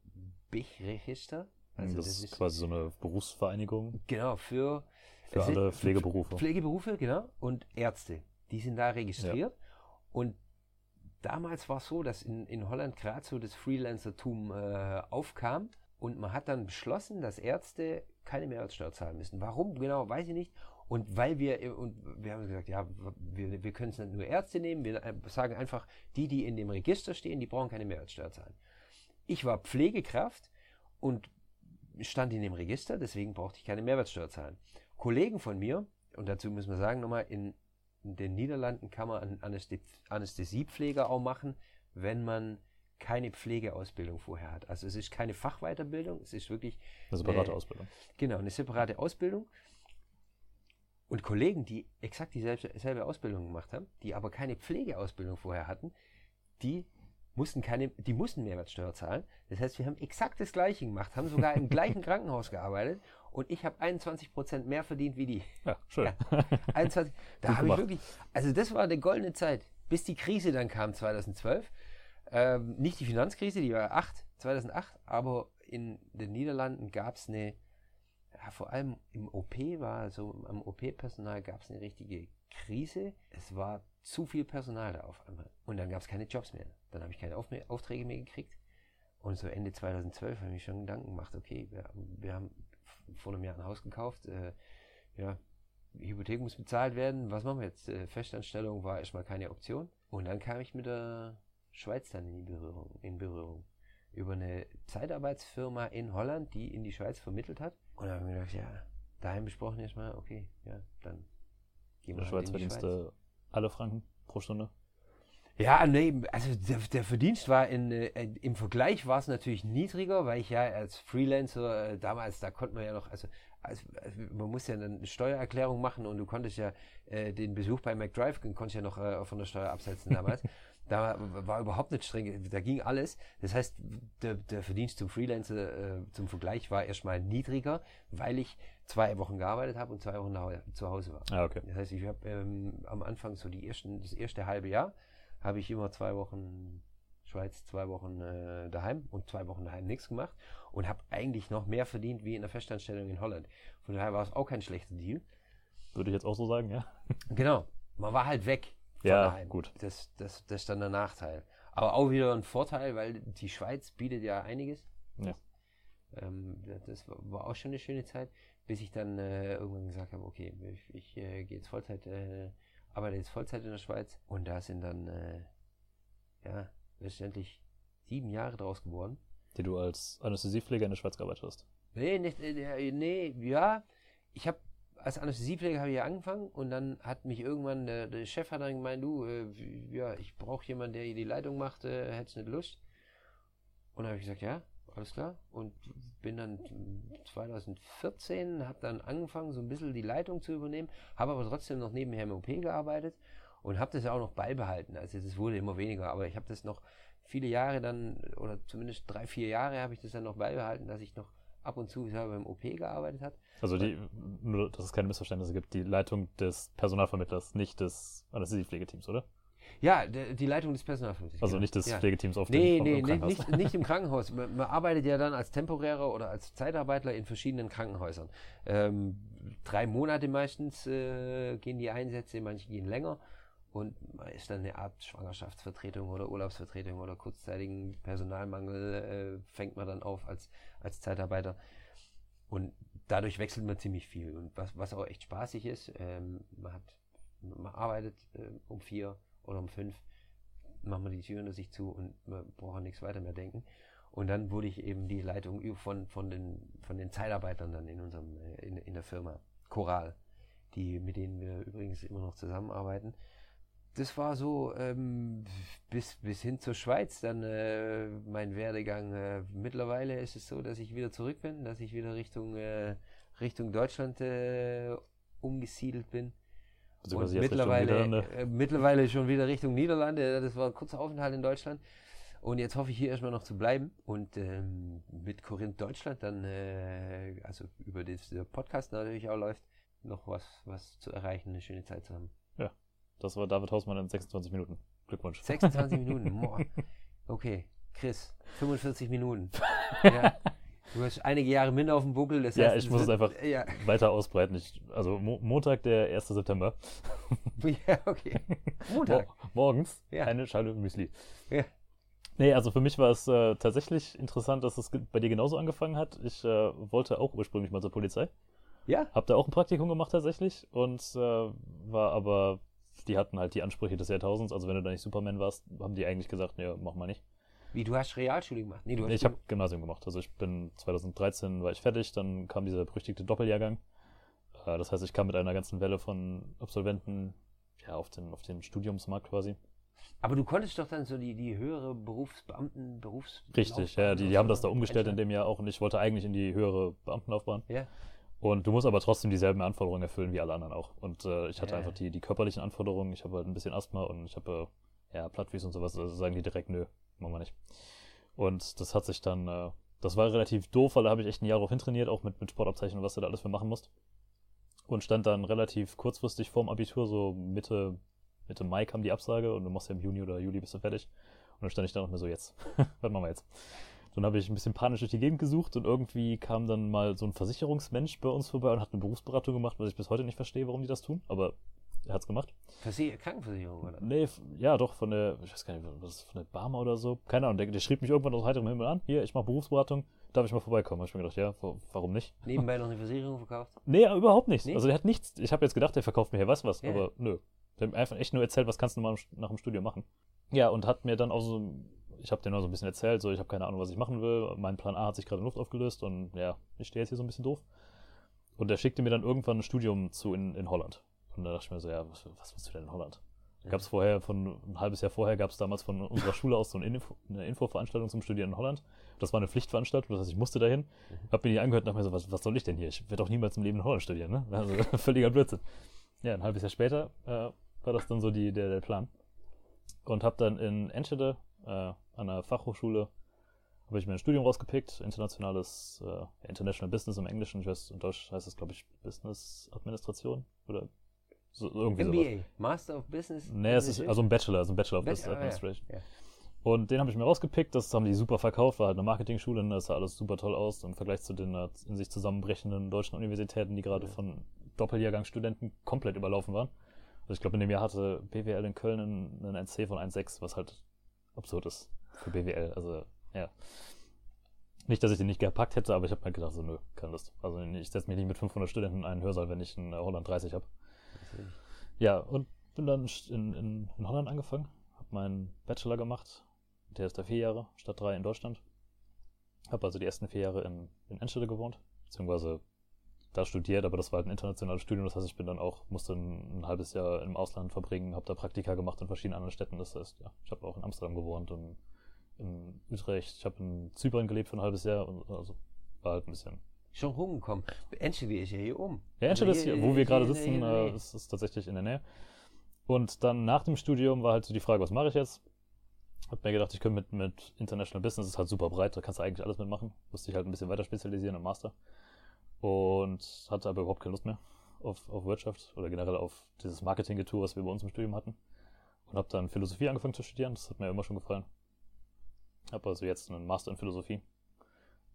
BIG-Register. Also das, ist quasi so eine Berufsvereinigung Genau, für, für alle Pflegeberufe. Pflegeberufe, genau, und Ärzte. Die sind da registriert. Und damals war es so, dass in, in Holland gerade so das Freelancertum äh, aufkam und man hat dann beschlossen, dass Ärzte keine Mehrwertsteuer zahlen müssen. Warum genau, weiß ich nicht. Und weil wir, und wir haben gesagt, ja, wir, wir können es nicht nur Ärzte nehmen, wir äh, sagen einfach, die, die in dem Register stehen, die brauchen keine Mehrwertsteuer zahlen. Ich war Pflegekraft und stand in dem Register, deswegen brauchte ich keine Mehrwertsteuer zahlen. Kollegen von mir, und dazu müssen wir sagen nochmal, in, in den Niederlanden kann man einen Anästhesiepfleger auch machen, wenn man keine Pflegeausbildung vorher hat. Also es ist keine Fachweiterbildung, es ist wirklich Eine separate äh, Ausbildung. Genau, eine separate Ausbildung. Und Kollegen, die exakt dieselbe selbe Ausbildung gemacht haben, die aber keine Pflegeausbildung vorher hatten, die mussten keine, die mussten Mehrwertsteuer zahlen. Das heißt, wir haben exakt das Gleiche gemacht, haben sogar im gleichen [laughs] Krankenhaus gearbeitet und ich habe 21 Prozent mehr verdient wie die. Ja, schön. Ja. 21, [laughs] da habe ich wirklich, also das war eine goldene Zeit, bis die Krise dann kam 2012. Ähm, nicht die Finanzkrise, die war 8, 2008, aber in den Niederlanden gab es eine, ja, vor allem im OP war, so am OP-Personal gab es eine richtige Krise. Es war zu viel Personal da auf einmal. Und dann gab es keine Jobs mehr. Dann habe ich keine Aufträge mehr gekriegt. Und so Ende 2012 habe ich mir schon Gedanken gemacht, okay, wir, haben- wir haben vor einem Jahr ein Haus gekauft, äh, ja, die Hypothek muss bezahlt werden. Was machen wir jetzt? Äh, Festanstellung war erstmal keine Option. Und dann kam ich mit der Schweiz dann in, die Berührung, in Berührung. Über eine Zeitarbeitsfirma in Holland, die in die Schweiz vermittelt hat. Und da habe ich mir gedacht, ja, daheim besprochen erstmal, okay, ja, dann gehen In wir der halt Schweiz in die verdienst du alle Franken pro Stunde. Ja, nee, also der, der Verdienst war in, äh, im Vergleich war es natürlich niedriger, weil ich ja als Freelancer äh, damals, da konnte man ja noch, also, also man muss ja eine Steuererklärung machen und du konntest ja äh, den Besuch bei McDrive, den konntest ja noch äh, von der Steuer absetzen damals. [laughs] da war, war überhaupt nicht streng, da ging alles. Das heißt, der, der Verdienst zum Freelancer äh, zum Vergleich war erstmal niedriger, weil ich zwei Wochen gearbeitet habe und zwei Wochen nach, zu Hause war. Ah, okay. Das heißt, ich habe ähm, am Anfang so die ersten, das erste halbe Jahr habe ich immer zwei Wochen Schweiz, zwei Wochen äh, daheim und zwei Wochen daheim nichts gemacht und habe eigentlich noch mehr verdient wie in der Festanstellung in Holland. Von daher war es auch kein schlechter Deal. Würde ich jetzt auch so sagen, ja. [laughs] Genau, man war halt weg. Ja, daheim. gut. Das, das, das ist dann der Nachteil. Aber auch wieder ein Vorteil, weil die Schweiz bietet ja einiges. Ja. Ähm, das- war auch schon eine schöne Zeit, bis ich dann äh, irgendwann gesagt habe, okay, ich, ich äh, gehe jetzt Vollzeit, äh, arbeite jetzt Vollzeit in der Schweiz und da sind dann äh, ja letztendlich sieben Jahre draus geworden. Die du als Anästhesiepfleger in der Schweiz gearbeitet hast. Nee, nicht, äh, nee, ja, ich habe als Anästhesiepfleger habe ich ja angefangen und dann hat mich irgendwann der, der Chef hat dann gemeint, du, äh, ja, ich brauche jemanden, der hier die Leitung macht, äh, hättest nicht Lust? Und dann habe ich gesagt, ja, alles klar. Und bin dann 2014, habe dann angefangen, so ein bisschen die Leitung zu übernehmen, habe aber trotzdem noch nebenher im OP gearbeitet und habe das auch noch beibehalten. Also es wurde immer weniger, aber ich habe das noch viele Jahre dann, oder zumindest drei, vier Jahre habe ich das dann noch beibehalten, dass ich noch ab und zu selber im OP gearbeitet habe. Also die, nur, dass es keine Missverständnisse gibt, die Leitung des Personalvermittlers, nicht des Anästhesiepflegeteams, oder? Ja, die Leitung des Personalvermittlers. Also genau. nicht des ja. Pflegeteams auf Nee, dem nee, im Krankenhaus. nicht, nicht im Krankenhaus. Man, man arbeitet ja dann als temporärer oder als Zeitarbeitler in verschiedenen Krankenhäusern. Ähm, drei Monate meistens äh, gehen die Einsätze, manche gehen länger. Und man ist dann eine Art Schwangerschaftsvertretung oder Urlaubsvertretung oder kurzzeitigen Personalmangel äh, fängt man dann auf als, als Zeitarbeiter. Und dadurch wechselt man ziemlich viel. Und was, was auch echt spaßig ist, ähm, man, hat, man arbeitet äh, um vier oder um fünf, machen wir die Tür hinter sich zu und brauchen nichts weiter mehr denken. Und dann wurde ich eben die Leitung von, von, den, von den Zeitarbeitern dann in unserem, äh, in, in der Firma Choral, die, mit denen wir übrigens immer noch zusammenarbeiten. Das war so ähm, bis, bis hin zur Schweiz dann äh, mein Werdegang. Äh, mittlerweile ist es so, dass ich wieder zurück bin, dass ich wieder Richtung, äh, Richtung Deutschland äh, umgesiedelt bin. Und mittlerweile, äh, mittlerweile schon wieder Richtung Niederlande. Das war ein kurzer Aufenthalt in Deutschland. Und jetzt hoffe ich hier erstmal noch zu bleiben und ähm, mit Korinth Deutschland dann, äh, also über der Podcast natürlich auch läuft, noch was, was zu erreichen, eine schöne Zeit zu haben. Ja, das war David Hausmann in 26 Minuten. Glückwunsch. 26 [laughs] Minuten, boah. Okay, Chris, 45 Minuten. [laughs] ja. Du hast einige Jahre minder auf dem Buckel. Das ja, ich muss es einfach ja. weiter ausbreiten. Ich, also Mo Montag, der 1. September. [laughs] ja, okay. Montag. Mo morgens ja. eine Schale Müsli. Ja. Nee, also für mich war es äh, tatsächlich interessant, dass es bei dir genauso angefangen hat. Ich äh, wollte auch ursprünglich mal zur Polizei. Ja. Hab da auch ein Praktikum gemacht tatsächlich und äh, war aber, die hatten halt die Ansprüche des Jahrtausends. Also wenn du da nicht Superman warst, haben die eigentlich gesagt, nee, mach mal nicht. Wie, du hast Realschule gemacht? Nee, du hast ich habe Gymnasium gemacht. Also ich bin 2013 war ich fertig, dann kam dieser berüchtigte Doppeljahrgang. Äh, das heißt, ich kam mit einer ganzen Welle von Absolventen ja, auf, den, auf den Studiumsmarkt quasi. Aber du konntest doch dann so die, die höhere Berufsbeamten, Berufs. Richtig, ja, die, die haben das da umgestellt in dem Jahr auch und ich wollte eigentlich in die höhere Beamtenlaufbahn. Ja. Und du musst aber trotzdem dieselben Anforderungen erfüllen wie alle anderen auch. Und äh, ich hatte ja. einfach die, die körperlichen Anforderungen. Ich habe halt ein bisschen Asthma und ich habe äh, ja Plattfüße und sowas. Also sagen die direkt, nö, machen wir nicht. Und das hat sich dann, äh, das war relativ doof, weil da habe ich echt ein Jahr drauf hintrainiert, auch mit, mit Sportabzeichnung, was du da alles für machen musst. Und stand dann relativ kurzfristig vorm Abitur, so Mitte, Mitte Mai kam die Absage und du machst ja im Juni oder Juli bist du fertig. Und dann stand ich da noch mehr so, jetzt, [laughs] was machen wir jetzt? Dann habe ich ein bisschen panisch durch die Gegend gesucht und irgendwie kam dann mal so ein Versicherungsmensch bei uns vorbei und hat eine Berufsberatung gemacht, was ich bis heute nicht verstehe, warum die das tun, aber er hat es gemacht. Versi Krankenversicherung, oder? Nee, ja, doch, von der, ich weiß gar nicht, was von der Barmer oder so. Keine Ahnung, der, der schrieb mich irgendwann aus heiterem Himmel an. Hier, ich mache Berufsberatung, darf ich mal vorbeikommen? Habe ich mir gedacht, ja, warum nicht? Nebenbei noch eine [laughs] Versicherung verkauft? Nee, überhaupt nicht. Nee? Also der hat nichts, ich habe jetzt gedacht, der verkauft mir hier was, was, ja. aber nö. Der hat mir einfach echt nur erzählt, was kannst du mal nach dem Studium machen. Ja, und hat mir dann auch so, ich habe dir nur so ein bisschen erzählt, so ich habe keine Ahnung, was ich machen will. Mein Plan A hat sich gerade in Luft aufgelöst und ja, ich stehe jetzt hier so ein bisschen doof. Und er schickte mir dann irgendwann ein Studium zu in, in Holland. Und da dachte ich mir so, ja, was, was willst du denn in Holland? Gab es vorher, von ein halbes Jahr vorher, gab es damals von unserer Schule aus so eine, Info, eine Infoveranstaltung zum Studieren in Holland. Das war eine Pflichtveranstaltung, das heißt, ich musste dahin. Mhm. Hab mir die angehört und dachte mir so, was, was soll ich denn hier? Ich werde doch niemals im Leben in Holland studieren, ne? Also [laughs] völliger Blödsinn. Ja, ein halbes Jahr später äh, war das dann so die, der, der Plan. Und habe dann in Enschede äh, an einer Fachhochschule habe ich mir ein Studium rausgepickt, internationales, äh, International Business im Englischen, ich weiß, in Deutsch heißt es, glaube ich, Business Administration oder so, irgendwie MBA, sowas. Master of Business? Nee, es ist also ein Bachelor, also ein Bachelor of Business Administration. Ja, ja. Und den habe ich mir rausgepickt, das haben die super verkauft, war halt eine Marketingschule, ne, das sah alles super toll aus im Vergleich zu den äh, in sich zusammenbrechenden deutschen Universitäten, die gerade ja. von Doppeljahrgangsstudenten komplett überlaufen waren. Also ich glaube, in dem Jahr hatte BWL in Köln einen, NC von 1,6, was halt absurd ist für BWL. Also, ja. Nicht, dass ich den nicht gepackt hätte, aber ich habe mir gedacht, so, nö, keine Lust. Also ich setze mich nicht mit 500 Studenten in einen Hörsaal, wenn ich in Holland 30 habe. Ja, und bin dann in, in, in Holland angefangen, habe meinen Bachelor gemacht. Der ist da vier Jahre, statt drei in Deutschland. Habe also die ersten vier Jahre in, in Enschede gewohnt, beziehungsweise da studiert, aber das war halt ein internationales Studium. Das heißt, ich bin dann auch, musste ein, ein halbes Jahr im Ausland verbringen, habe da Praktika gemacht in verschiedenen anderen Städten. Das heißt, ja, ich habe auch in Amsterdam gewohnt und in Utrecht. Ich habe in Zypern gelebt für ein halbes Jahr und also war halt ein bisschen schon rumgekommen. Enschede ist ja hier oben. Ja, Enschede ist hier, wo wir gerade sitzen, äh, ist, ist tatsächlich in der Nähe. Und dann nach dem Studium war halt so die Frage, was mache ich jetzt? Hab mir gedacht, ich könnte mit, mit International Business, ist halt super breit, da kannst du eigentlich alles mitmachen. Musste ich halt ein bisschen weiter spezialisieren im Master. Und hatte aber überhaupt keine Lust mehr auf, auf Wirtschaft oder generell auf dieses Marketing-Getue, was wir bei uns im Studium hatten. Und habe dann Philosophie angefangen zu studieren, das hat mir immer schon gefallen. Habe also jetzt einen Master in Philosophie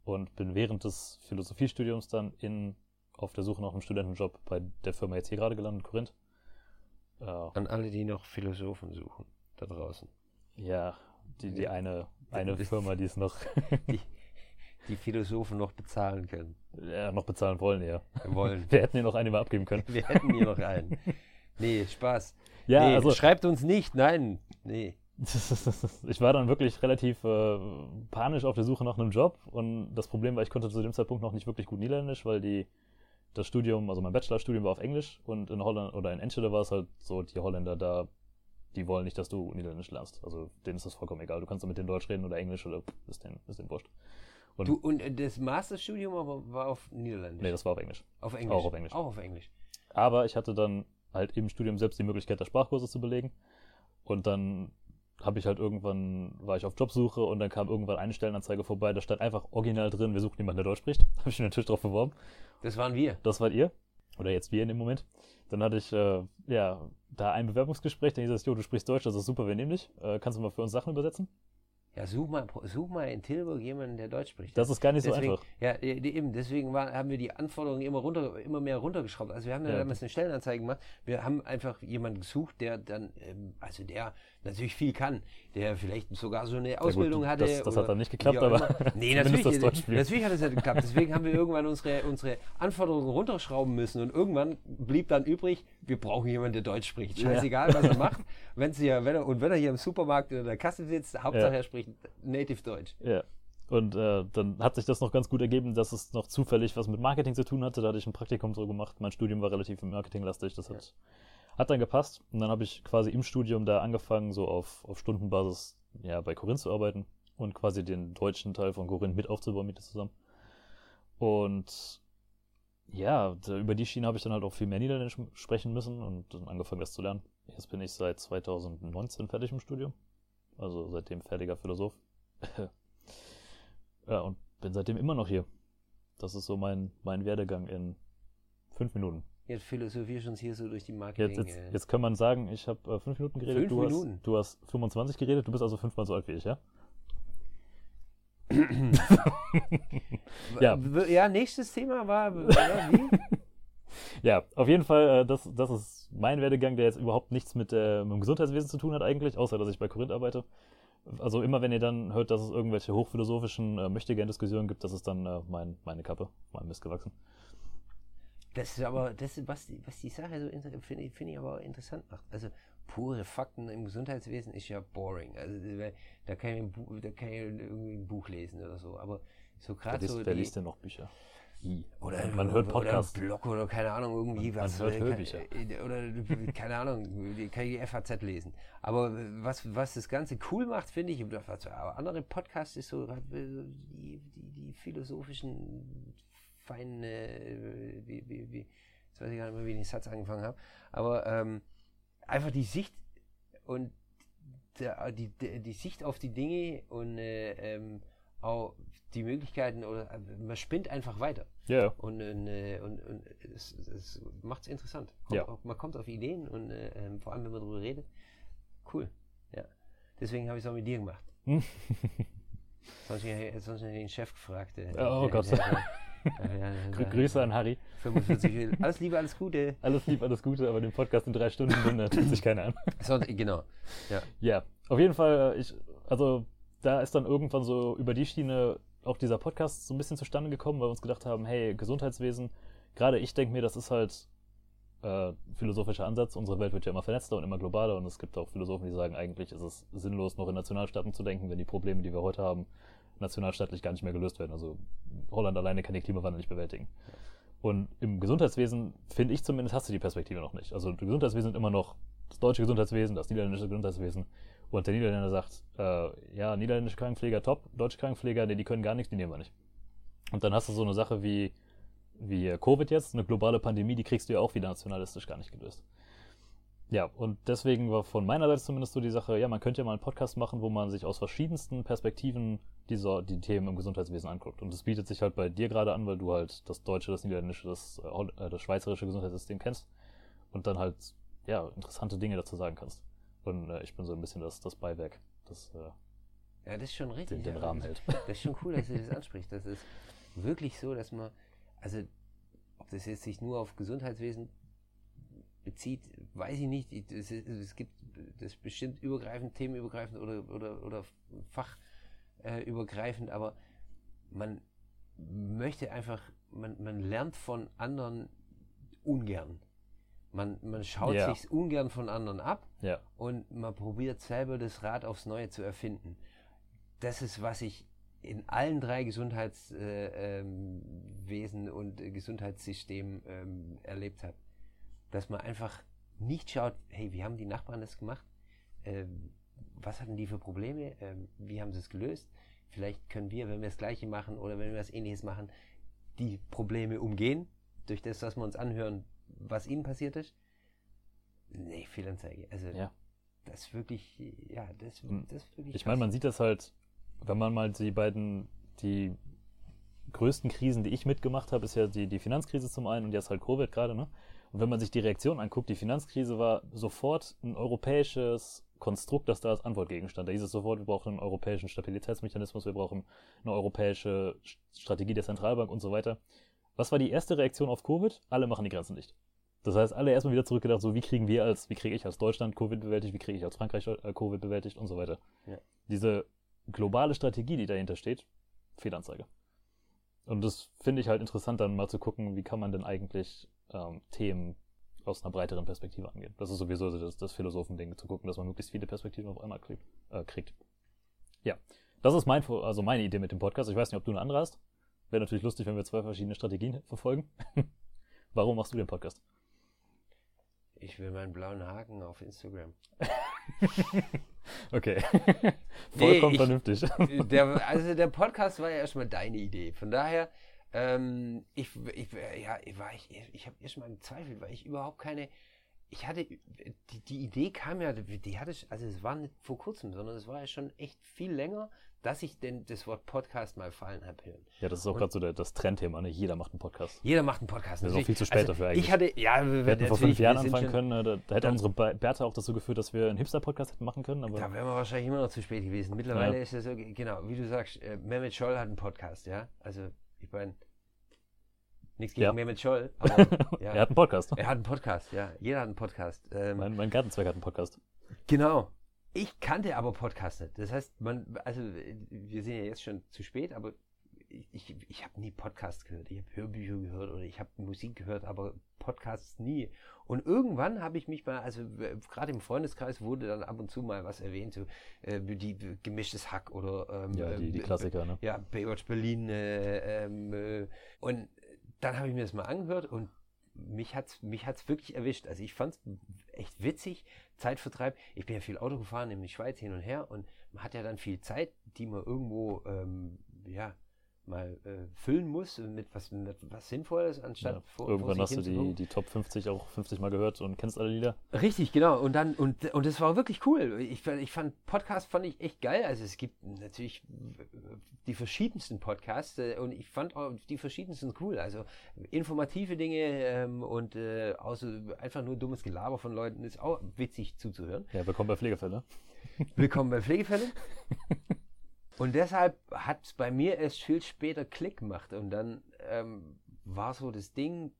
und bin während des Philosophiestudiums dann in, auf der Suche nach einem Studentenjob bei der Firma jetzt hier gerade gelandet, Korinth. Äh, An alle, die noch Philosophen suchen, da draußen. Ja, die, die eine, eine Firma, die es noch. [laughs] [laughs] die, die Philosophen noch bezahlen können. Ja, noch bezahlen wollen, ja. Wollen. [laughs] Wir hätten hier noch einen mal abgeben können. Wir hätten hier noch einen. Nee, Spaß. Ja, nee, also. Schreibt uns nicht, nein. Nee. [laughs] ich war dann wirklich relativ äh, panisch auf der Suche nach einem Job und das Problem war, ich konnte zu dem Zeitpunkt noch nicht wirklich gut Niederländisch, weil die das Studium, also mein Bachelorstudium war auf Englisch und in Holland oder in Enschede war es halt so, die Holländer da, die wollen nicht, dass du Niederländisch lernst. Also denen ist das vollkommen egal. Du kannst mit denen Deutsch reden oder Englisch oder ist denen, ist denen wurscht. Und, du, und das Masterstudium war auf Niederländisch? Nee, das war auf Englisch. Auf Englisch? Auch auf Englisch. Auch auf Englisch. Aber ich hatte dann halt im Studium selbst die Möglichkeit, der Sprachkurse zu belegen. Und dann habe ich halt irgendwann, war ich auf Jobsuche und dann kam irgendwann eine Stellenanzeige vorbei, da stand einfach original drin, wir suchen jemanden, der Deutsch spricht. [laughs] habe ich mich natürlich drauf beworben. Das waren wir. Das wart ihr. Oder jetzt wir in dem Moment. Dann hatte ich, äh, ja, da ein Bewerbungsgespräch, dann hieß es, jo, du sprichst Deutsch, das ist super, wir nehmen dich. Äh, kannst du mal für uns Sachen übersetzen? Ja, such mal, such mal in Tilburg jemanden, der Deutsch spricht. Das ist gar nicht deswegen, so einfach. Ja, eben, deswegen war, haben wir die Anforderungen immer runter, immer mehr runtergeschraubt. Also wir haben ja. damals eine Stellenanzeige gemacht. Wir haben einfach jemanden gesucht, der dann, ähm, also der natürlich viel kann, der vielleicht sogar so eine Ausbildung ja, gut, hatte. Das, das hat dann nicht geklappt, aber [laughs] nee, natürlich, natürlich hat es ja geklappt. Deswegen haben wir irgendwann unsere, unsere Anforderungen runterschrauben müssen und irgendwann blieb dann übrig, wir brauchen jemanden, der Deutsch spricht. Scheißegal, was er macht. Wenn's hier, wenn er, und wenn er hier im Supermarkt in der Kasse sitzt, Hauptsache er spricht Native Deutsch. Ja. Und äh, dann hat sich das noch ganz gut ergeben, dass es noch zufällig was mit Marketing zu tun hatte. Da hatte ich ein Praktikum so gemacht. Mein Studium war relativ marketinglastig. Das hat hat dann gepasst und dann habe ich quasi im Studium da angefangen, so auf, auf Stundenbasis ja, bei Corinth zu arbeiten und quasi den deutschen Teil von Corinth mit aufzubauen mit dir zusammen. Und ja, da, über die Schiene habe ich dann halt auch viel mehr Niederländisch sprechen müssen und dann angefangen, das zu lernen. Jetzt bin ich seit 2019 fertig im Studium. Also seitdem fertiger Philosoph. [laughs] ja, und bin seitdem immer noch hier. Das ist so mein, mein Werdegang in fünf Minuten. Jetzt philosophierst uns hier so durch die Marketing. Jetzt, jetzt, jetzt kann man sagen, ich habe äh, fünf Minuten geredet. Fünf du, Minuten? Hast, du hast 25 geredet, du bist also fünfmal so alt wie ich, ja? [clears throat] ja. ja, nächstes Thema war, wie? [laughs] ja, auf jeden Fall, äh, das, das ist mein Werdegang, der jetzt überhaupt nichts mit, äh, mit dem Gesundheitswesen zu tun hat eigentlich, außer dass ich bei Korinth arbeite. Also immer wenn ihr dann hört, dass es irgendwelche hochphilosophischen äh, Möchtegern-Diskussionen gibt, das ist dann äh, mein, meine Kappe, mein Mist gewachsen. Das ist aber, das was, was die Sache so finde ich, find ich aber interessant macht. Also pure Fakten im Gesundheitswesen ist ja boring. Also da kann ich, ein, da kann ich irgendwie ein Buch lesen oder so. Aber so gerade so. Wer liest denn noch Bücher? Oder man hört Podcasts. Oder Blog oder keine Ahnung, irgendwie man, was. Man hört Hörbücher. Äh, oder keine Ahnung, kann ich die FAZ lesen. Aber was, was das Ganze cool macht, finde ich, was andere Podcasts ist so die, die, die philosophischen fein, äh, wie, wie, wie, jetzt weiß ich gar nicht mehr, wie ich den Satz angefangen habe, aber ähm, einfach die Sicht und der, die, die, Sicht auf die Dinge und äh, ähm, auch die Möglichkeiten oder äh, man spinnt einfach weiter. Ja. Yeah. Und, äh, und, und es, es macht es interessant. Ja. Man kommt auf Ideen und äh, ähm, vor allem, wenn man darüber redet. Cool. Ja. Deswegen habe ich es auch mit dir gemacht. [laughs] sonst, sonst hätte ich den Chef gefragt. Äh, oh, oh Gott. Der, Grü Grüße an Harry. 45, [laughs] alles Liebe, alles Gute. Alles Liebe, alles Gute, aber den Podcast in drei Stunden tut sich keiner an. [laughs] So, genau. Ja. ja, auf jeden Fall, äh, ich, also da ist dann irgendwann so über die Schiene auch dieser Podcast so ein bisschen zustande gekommen, weil wir uns gedacht haben, hey, Gesundheitswesen, gerade ich denke mir, das ist halt äh, philosophischer Ansatz. Unsere Welt wird ja immer vernetzter und immer globaler und es gibt auch Philosophen, die sagen, eigentlich ist es sinnlos, noch in Nationalstaaten zu denken, wenn die Probleme, die wir heute haben, nationalstaatlich gar nicht mehr gelöst werden. Also Holland alleine kann den Klimawandel nicht bewältigen. Und im Gesundheitswesen, finde ich zumindest, hast du die Perspektive noch nicht. Also das Gesundheitswesen ist immer noch das deutsche Gesundheitswesen, das niederländische Gesundheitswesen. Und der Niederländer sagt, äh, ja, niederländische Krankenpfleger top, deutsche Krankenpfleger, nee, die können gar nichts, die nehmen wir nicht. Und dann hast du so eine Sache wie, wie Covid jetzt, eine globale Pandemie, die kriegst du ja auch wieder nationalistisch gar nicht gelöst. Ja, und deswegen war von meiner Seite zumindest so die Sache, ja, man könnte ja mal einen Podcast machen, wo man sich aus verschiedensten Perspektiven diese, die Themen im Gesundheitswesen anguckt. Und das bietet sich halt bei dir gerade an, weil du halt das deutsche, das niederländische, das, äh, das schweizerische Gesundheitssystem kennst und dann halt, ja, interessante Dinge dazu sagen kannst. Und äh, ich bin so ein bisschen das, das Beiwerk, das, äh, ja, das ist schon richtig. Den, den ja, Rahmen hält. Das ist schon cool, dass du das ansprichst. Das ist wirklich so, dass man, also, ob das jetzt sich nur auf Gesundheitswesen bezieht, weiß ich nicht. Es, es gibt das bestimmt übergreifend, themenübergreifend oder, oder, oder fachübergreifend, aber man möchte einfach, man, man lernt von anderen ungern. Man, man schaut Ja. sich's ungern von anderen ab Ja. und man probiert selber das Rad aufs Neue zu erfinden. Das ist, was ich in allen drei Gesundheitswesen äh, ähm, und äh, Gesundheitssystemen ähm, erlebt habe. Dass man einfach nicht schaut, hey, wie haben die Nachbarn das gemacht? Ähm, was hatten die für Probleme? Ähm, wie haben sie es gelöst? Vielleicht können wir, wenn wir das Gleiche machen oder wenn wir was Ähnliches machen, die Probleme umgehen, durch das, was wir uns anhören, was ihnen passiert ist. Nee, Fehlanzeige. Also, Ja. das ist wirklich, ja, das, Hm. das ist wirklich. Ich meine, man sieht das halt, wenn man mal die beiden, die größten Krisen, die ich mitgemacht habe, ist ja die, die Finanzkrise zum einen und jetzt halt Covid gerade, ne? Und wenn man sich die Reaktion anguckt, die Finanzkrise war sofort ein europäisches Konstrukt, das da als Antwortgegenstand. Da hieß es sofort, wir brauchen einen europäischen Stabilitätsmechanismus, wir brauchen eine europäische Sch- Strategie der Zentralbank und so weiter. Was war die erste Reaktion auf Covid? Alle machen die Grenzen dicht. Das heißt, alle erstmal wieder zurückgedacht, so wie kriegen wir als, wie kriege ich als Deutschland Covid bewältigt, wie kriege ich als Frankreich äh, Covid bewältigt und so weiter. Ja. Diese globale Strategie, die dahinter steht, Fehlanzeige. Und das finde ich halt interessant, dann mal zu gucken, wie kann man denn eigentlich ähm, Themen aus einer breiteren Perspektive angehen. Das ist sowieso so das, das Philosophending, zu gucken, dass man möglichst viele Perspektiven auf einmal kriegt. Äh, kriegt. Ja, das ist mein, also meine Idee mit dem Podcast. Ich weiß nicht, ob du eine andere hast. Wäre natürlich lustig, wenn wir zwei verschiedene Strategien verfolgen. [laughs] Warum machst du den Podcast? Ich will meinen blauen Haken auf Instagram. [laughs] Okay. [laughs] Nee, Vollkommen ich- vernünftig. Der, also der Podcast war ja erstmal deine Idee. Von daher, ähm, ich, ich, ja, ich war ich, ich habe erstmal gezweifelt, weil ich überhaupt keine. Ich hatte die, die Idee kam ja, die hatte ich, also es war nicht vor kurzem, sondern es war ja schon echt viel länger, dass ich denn das Wort Podcast mal fallen habe hören. Ja, das ist auch gerade so der, das Trendthema. Ne? Jeder macht einen Podcast. Jeder macht einen Podcast. Wir sind auch viel zu spät also, dafür eigentlich. Ich hatte, ja, Wir hätten vor fünf Jahren wir anfangen können. ne? Da, da hätte unsere Be- Bertha auch dazu geführt, dass wir einen Hipster-Podcast hätten machen können. Da wären wir wahrscheinlich immer noch zu spät gewesen. Mittlerweile Ja. ist es so, genau, wie du sagst, äh, Mehmet Scholl hat einen Podcast, ja. Also, ich meine, nichts gegen Ja. Mehmet Scholl, [laughs] aber ja, er hat einen Podcast. er hat einen Podcast, ja. Jeder hat einen Podcast. Ähm, Mein, mein Gartenzweig hat einen Podcast. genau. Ich kannte aber Podcast nicht. Das heißt, man, also, wir sind ja jetzt schon zu spät, aber ich, ich, habe nie Podcast gehört. Ich habe Hörbücher gehört oder ich habe Musik gehört, aber Podcasts nie. Und irgendwann habe ich mich mal, also äh, gerade im Freundeskreis wurde dann ab und zu mal was erwähnt, so äh, die äh, gemischtes Hack oder ähm, Ja, die, die äh, Klassiker, ne? ja, Baywatch Berlin. Äh, ähm, äh, und dann habe ich mir das mal angehört und mich hat's, mich hat's wirklich erwischt. Also ich fand es echt witzig, Zeitvertreib. Ich bin ja viel Auto gefahren in die Schweiz hin und her und man hat ja dann viel Zeit, die man irgendwo ähm, ja mal äh, füllen muss mit was, mit was Sinnvolles, anstatt Ja. vor, Irgendwann hast du die, die Top 50 auch 50 Mal gehört und kennst alle Lieder. Richtig, genau. Und dann, und, und das war wirklich cool. Ich, fand- ich fand Podcast fand ich echt geil. Also es gibt natürlich die verschiedensten Podcasts äh, und ich fand auch die verschiedensten cool. Also informative Dinge ähm, und äh, außer einfach nur dummes Gelaber von Leuten ist auch witzig zuzuhören. Ja, willkommen bei Pflegefälle. Willkommen bei Pflegefällen. [laughs] Und deshalb hat es bei mir erst viel später Klick gemacht. Und dann ähm, war so das Ding,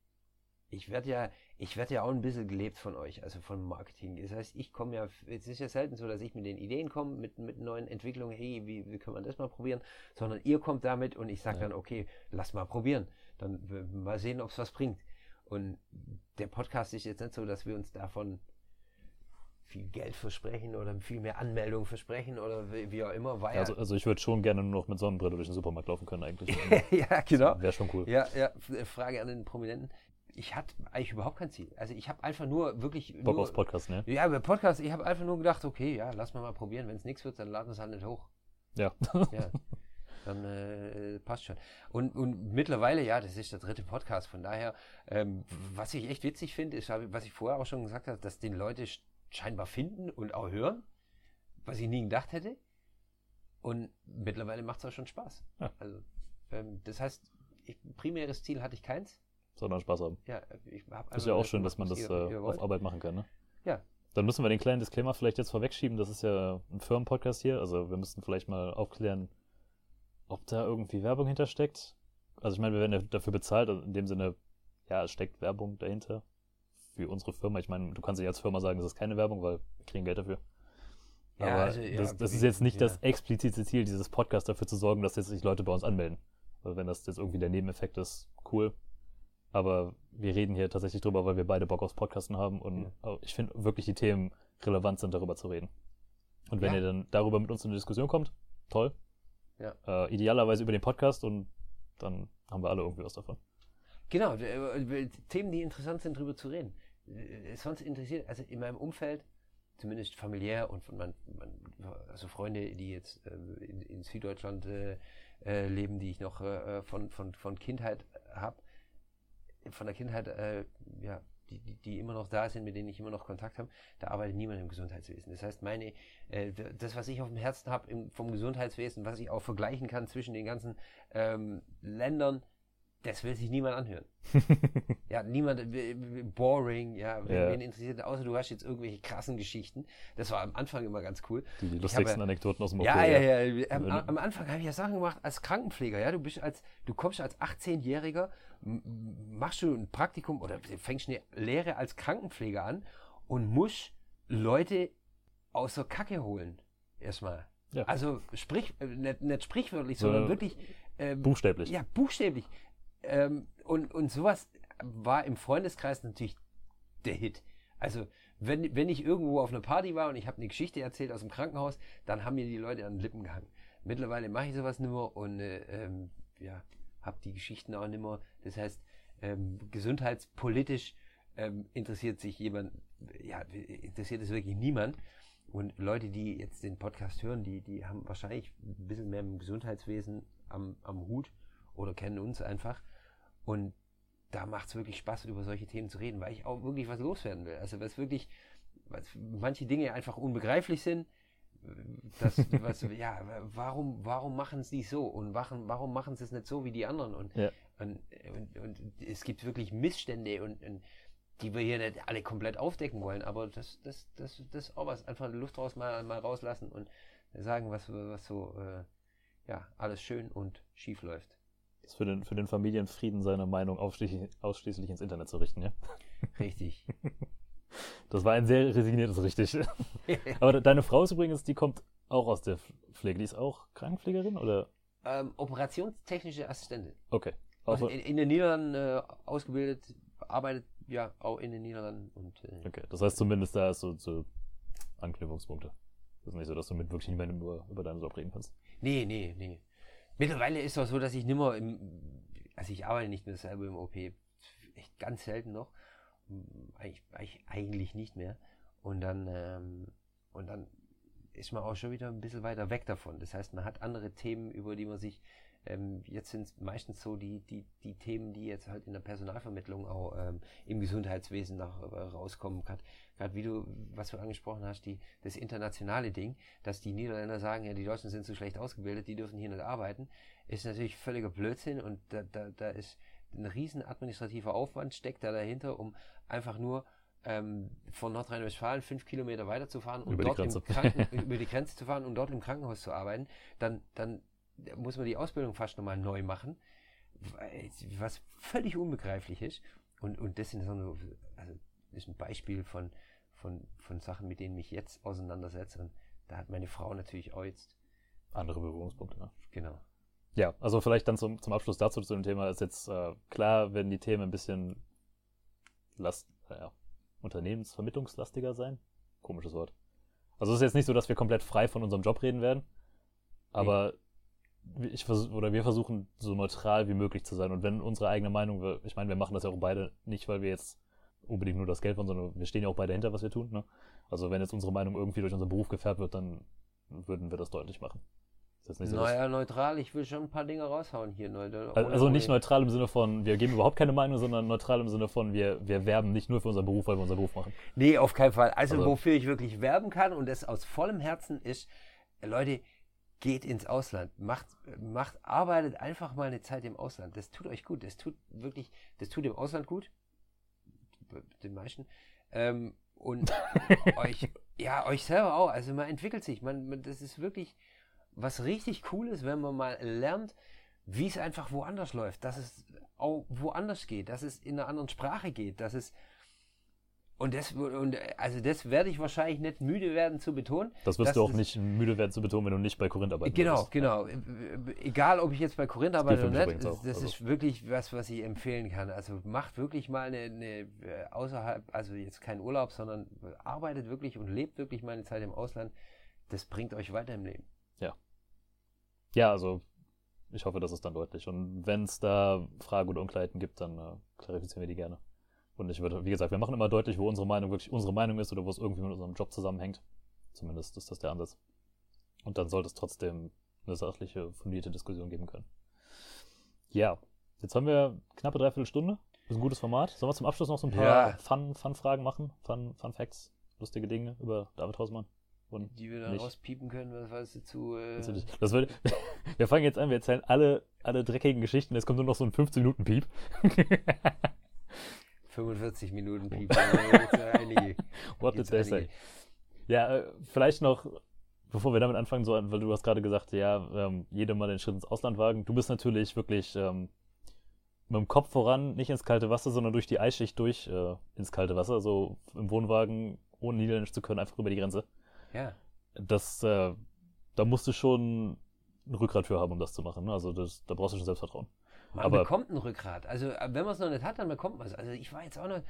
ich werde ja, ich werde ja auch ein bisschen gelebt von euch, also von Marketing. Das heißt, ich komme ja, es ist ja selten so, dass ich mit den Ideen komme, mit, mit neuen Entwicklungen, hey, wie, wie können wir das mal probieren, sondern ihr kommt damit und ich sage Ja. dann, okay, lass mal probieren. Dann mal sehen, ob es was bringt. Und der Podcast ist jetzt nicht so, dass wir uns davon viel Geld versprechen oder viel mehr Anmeldungen versprechen oder wie, wie auch immer, weil Also, also ich würde schon gerne nur noch mit Sonnenbrille durch den Supermarkt laufen können eigentlich. [laughs] ja, genau. Wäre schon cool. Ja, ja, F- Frage an den Prominenten. Ich hatte eigentlich überhaupt kein Ziel. Also ich habe einfach nur wirklich Bock nur, aufs Podcast, ne? Ja, bei Podcast, ich habe einfach nur gedacht, okay, ja, lass mal mal probieren. Wenn es nichts wird, dann laden wir es halt nicht hoch. Ja. Ja, dann äh, passt schon. Und, und mittlerweile, ja, das ist der dritte Podcast. Von daher, ähm, was ich echt witzig finde, ist, was ich vorher auch schon gesagt habe, dass den Leute scheinbar finden und auch hören, was ich nie gedacht hätte. Und mittlerweile macht es auch schon Spaß. Ja. Also, ähm, das heißt, ich, primäres Ziel hatte ich keins. Sondern Spaß haben. Ja, ich habe Ist ja auch schön, dass man das äh, auf Arbeit machen kann, ne? Ja. Dann müssen wir den kleinen Disclaimer vielleicht jetzt vorwegschieben. Das ist ja ein Firmenpodcast hier. Also wir müssten vielleicht mal aufklären, ob da irgendwie Werbung hintersteckt. Also ich meine, wir werden ja dafür bezahlt. Also in dem Sinne, ja, es steckt Werbung dahinter für unsere Firma. Ich meine, du kannst nicht als Firma sagen, es ist keine Werbung, weil wir kriegen Geld dafür. Ja, Aber also, ja, das, das ist jetzt nicht ja. das explizite Ziel dieses Podcasts, dafür zu sorgen, dass jetzt sich Leute bei uns anmelden. Weil wenn das jetzt irgendwie der Nebeneffekt ist, cool. Aber wir reden hier tatsächlich drüber, weil wir beide Bock aufs Podcasten haben und ja. ich finde wirklich die Themen relevant sind, darüber zu reden. Und wenn ja. ihr dann darüber mit uns in eine Diskussion kommt, toll. Ja. Äh, idealerweise über den Podcast und dann haben wir alle irgendwie was davon. Genau, äh, Themen, die interessant sind, darüber zu reden. Äh, sonst interessiert, also in meinem Umfeld, zumindest familiär und von meinen, also Freunde, die jetzt äh, in, in, Süddeutschland äh, äh, leben, die ich noch äh, von, von, von Kindheit habe, von der Kindheit, ja, die, die, die, immer noch da sind, mit denen ich immer noch Kontakt habe, da arbeitet niemand im Gesundheitswesen. Das heißt, meine, äh, das, was ich auf dem Herzen habe vom Gesundheitswesen, was ich auch vergleichen kann zwischen den ganzen ähm, Ländern, das will sich niemand anhören. [laughs] ja, niemand, boring, ja, wen, ja. interessiert, außer du hast jetzt irgendwelche krassen Geschichten. Das war am Anfang immer ganz cool. Die, die lustigsten habe, Anekdoten aus dem Ja, ja, ja. ja. Am, am, Anfang habe ich ja Sachen gemacht als Krankenpfleger, ja. Du bist als, du kommst als 18-Jähriger, machst du ein Praktikum oder fängst eine Lehre als Krankenpfleger an und musst Leute aus der Kacke holen. Erstmal. Ja. Also sprich, äh, nicht, nicht sprichwörtlich, sondern so, wirklich. Ähm, buchstäblich. Ja, buchstäblich. Ähm, und, und sowas war im Freundeskreis natürlich der Hit. Also, wenn, wenn ich irgendwo auf einer Party war und ich habe eine Geschichte erzählt aus dem Krankenhaus, dann haben mir die Leute an den Lippen gehangen. Mittlerweile mache ich sowas nicht mehr und äh, ähm, ja, habe die Geschichten auch nicht mehr. Das heißt, ähm, gesundheitspolitisch ähm, interessiert sich jemand, ja, interessiert es wirklich niemand. Und Leute, die jetzt den Podcast hören, die, die haben wahrscheinlich ein bisschen mehr im Gesundheitswesen am, am Hut oder kennen uns einfach. Und da macht es wirklich Spaß, über solche Themen zu reden, weil ich auch wirklich was loswerden will. Also was wirklich, was manche Dinge einfach unbegreiflich sind. Das, [laughs] was, ja, warum, warum machen sie es so und warum, warum machen sie es nicht so wie die anderen? Und, ja. und, und, und, es gibt wirklich Missstände und, und die wir hier nicht alle komplett aufdecken wollen, aber das, das, das, das ist auch was. Einfach Luft raus mal, mal rauslassen und sagen, was, was so äh, ja, alles schön und schief läuft für den, für den Familienfrieden seine Meinung ausschließlich, ausschließlich ins Internet zu richten, ja? Richtig. [laughs] Das war ein sehr resigniertes Richtig. [laughs] Aber deine Frau ist übrigens, die kommt auch aus der Pflege. Die ist auch Krankenpflegerin oder? Ähm, operationstechnische Assistentin. Okay. Also in, in, den Niederlanden äh, ausgebildet, arbeitet ja auch in den Niederlanden. Und, äh, okay, das heißt zumindest da ist so, so Anknüpfungspunkte. Das ist nicht so, dass du mit wirklich niemandem über, über deinen Job reden kannst. Nee, nee, nee. Mittlerweile ist es auch so, dass ich nicht mehr im, also ich arbeite nicht mehr selber im OP, echt ganz selten noch, eigentlich, eigentlich nicht mehr. Und dann, ähm, und dann ist man auch schon wieder ein bisschen weiter weg davon. Das heißt, man hat andere Themen, über die man sich ähm, jetzt sind es meistens so die, die, die Themen, die jetzt halt in der Personalvermittlung auch ähm, im Gesundheitswesen nach, äh, rauskommen. Gerade wie du, was du angesprochen hast, die, das internationale Ding, dass die Niederländer sagen, ja, die Deutschen sind zu schlecht ausgebildet, die dürfen hier nicht arbeiten, ist natürlich völliger Blödsinn und da, da, da ist ein riesen administrativer Aufwand steckt da dahinter, um einfach nur ähm, von Nordrhein-Westfalen fünf Kilometer weiterzufahren und dort im Kranken, [laughs] über die Grenze zu fahren und dort im Krankenhaus zu arbeiten, dann, dann muss man die Ausbildung fast nochmal neu machen, was völlig unbegreiflich ist. Und, und das sind so, also ist ein Beispiel von, von, von Sachen, mit denen ich mich jetzt auseinandersetze. Und da hat meine Frau natürlich auch jetzt andere Berührungspunkte. Ne? Genau. Ja, also vielleicht dann zum, zum Abschluss dazu zu dem Thema ist jetzt äh, klar, wenn die Themen ein bisschen last, naja, unternehmensvermittlungslastiger sein. Komisches Wort. Also es ist jetzt nicht so, dass wir komplett frei von unserem Job reden werden, aber nee ich vers oder wir versuchen so neutral wie möglich zu sein. Und wenn unsere eigene Meinung, ich meine, wir machen das ja auch beide nicht, weil wir jetzt unbedingt nur das Geld wollen, sondern wir stehen ja auch beide hinter, was wir tun. Ne? Also wenn jetzt unsere Meinung irgendwie durch unseren Beruf gefärbt wird, dann würden wir das deutlich machen. Das nicht so, naja, neutral, ich will schon ein paar Dinge raushauen hier. Also, also nicht neutral im Sinne von, wir geben überhaupt keine Meinung, sondern neutral im Sinne von, wir, wir werben nicht nur für unseren Beruf, weil wir unseren Beruf machen. Nee, auf keinen Fall. Also, also wofür ich wirklich werben kann und das aus vollem Herzen ist, Leute, geht ins Ausland, macht, macht, arbeitet einfach mal eine Zeit im Ausland. Das tut euch gut. Das tut wirklich, das tut dem Ausland gut. Den meisten. Ähm, und [laughs] euch, ja, euch selber auch. Also man entwickelt sich. Man, man, das ist wirklich was richtig Cooles, wenn man mal lernt, wie es einfach woanders läuft, dass es auch woanders geht, dass es in einer anderen Sprache geht, dass es Und das, und also das werde ich wahrscheinlich nicht müde werden zu betonen. Das wirst du auch nicht müde werden zu betonen, wenn du nicht bei Korinth arbeitest. Genau, würdest. genau. Egal, ob ich jetzt bei Korinth arbeite oder nicht, das, das also. ist wirklich was, was ich empfehlen kann. Also macht wirklich mal eine, eine, äh, außerhalb, also jetzt kein Urlaub, sondern arbeitet wirklich und lebt wirklich mal eine Zeit im Ausland. Das bringt euch weiter im Leben. Ja. Ja, also ich hoffe, das ist dann deutlich. Und wenn es da Fragen oder Unklarheiten gibt, dann äh, klarifizieren wir die gerne. Und ich würde, wie gesagt, wir machen immer deutlich, wo unsere Meinung wirklich unsere Meinung ist oder wo es irgendwie mit unserem Job zusammenhängt. Zumindest ist das der Ansatz. Und dann sollte es trotzdem eine sachliche, fundierte Diskussion geben können. Ja, jetzt haben wir knappe dreiviertel Stunde. Das ist ein gutes Format. Sollen wir zum Abschluss noch so ein paar ja. Fun-Fragen Fun machen? Fun, Fun Facts, lustige Dinge über David Hausmann? Und die wir dann nicht. rauspiepen können, was weißt du zu. Äh das wird, [laughs] wir fangen jetzt an, wir erzählen alle, alle dreckigen Geschichten, jetzt kommt nur noch so ein 15-Minuten-Piep. [laughs] 45 Minuten Piep. [laughs] What did they say? Ja, äh, vielleicht noch, bevor wir damit anfangen, so, weil du hast gerade gesagt, ja, ähm, jedem mal den Schritt ins Ausland wagen. Du bist natürlich wirklich ähm, mit dem Kopf voran, nicht ins kalte Wasser, sondern durch die Eisschicht durch äh, ins kalte Wasser, so im Wohnwagen, ohne Niederländisch zu können, einfach über die Grenze. Ja. Das, äh, da musst du schon ein Rückgrat für haben, um das zu machen. Ne? Also das, da brauchst du schon Selbstvertrauen. Man Aber bekommt ein Rückgrat. Also äh, wenn man es noch nicht hat, dann bekommt man es. Also ich war jetzt auch noch,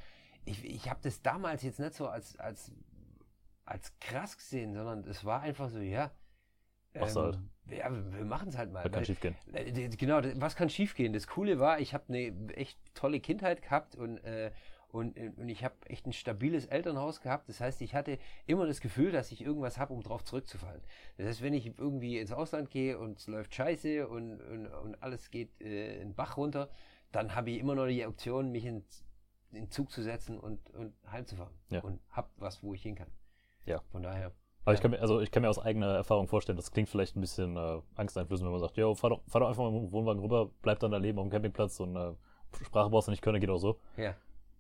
ich, ich habe das damals jetzt nicht so als, als, als krass gesehen, sondern es war einfach so, ja. Mach's ähm, halt. Ja, wir machen es halt mal. Was kann schiefgehen? Äh, genau, was kann schiefgehen? Das Coole war, ich habe eine echt tolle Kindheit gehabt und äh, und, und ich habe echt ein stabiles Elternhaus gehabt. Das heißt, ich hatte immer das Gefühl, dass ich irgendwas habe, um drauf zurückzufallen. Das heißt, wenn ich irgendwie ins Ausland gehe und es läuft scheiße und, und, und alles geht äh, in den Bach runter, dann habe ich immer noch die Option, mich in, in den Zug zu setzen und, und heimzufahren. Ja. Und hab was, wo ich hin kann. Ja. Von daher. Aber ich kann, mir, also ich kann mir aus eigener Erfahrung vorstellen, das klingt vielleicht ein bisschen äh, angsteinflößend, wenn man sagt, jo, fahr doch, fahr doch einfach mal mit dem Wohnwagen rüber, bleib dann da leben auf dem Campingplatz und äh, Sprache brauchst du nicht können, geht auch so. Ja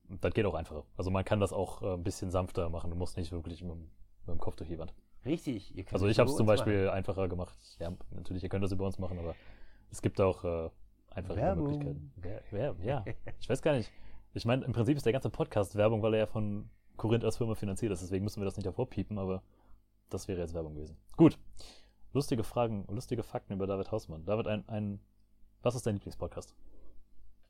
das geht auch einfacher. Also man kann das auch äh, ein bisschen sanfter machen. Du musst nicht wirklich mit, mit dem Kopf durch die Wand. Richtig. also ich habe es zum Beispiel machen. einfacher gemacht. Ja, natürlich, ihr könnt das über uns machen, aber es gibt auch äh, einfache Werbung. Möglichkeiten. Wer, wer, ja, [laughs] ich weiß gar nicht. Ich meine, im Prinzip ist der ganze Podcast Werbung, weil er ja von Korinth als Firma finanziert ist. Deswegen müssen wir das nicht hervorpiepen, aber das wäre jetzt Werbung gewesen. Gut. Lustige Fragen, lustige Fakten über David Hausmann. David, ein, ein was ist dein Lieblingspodcast?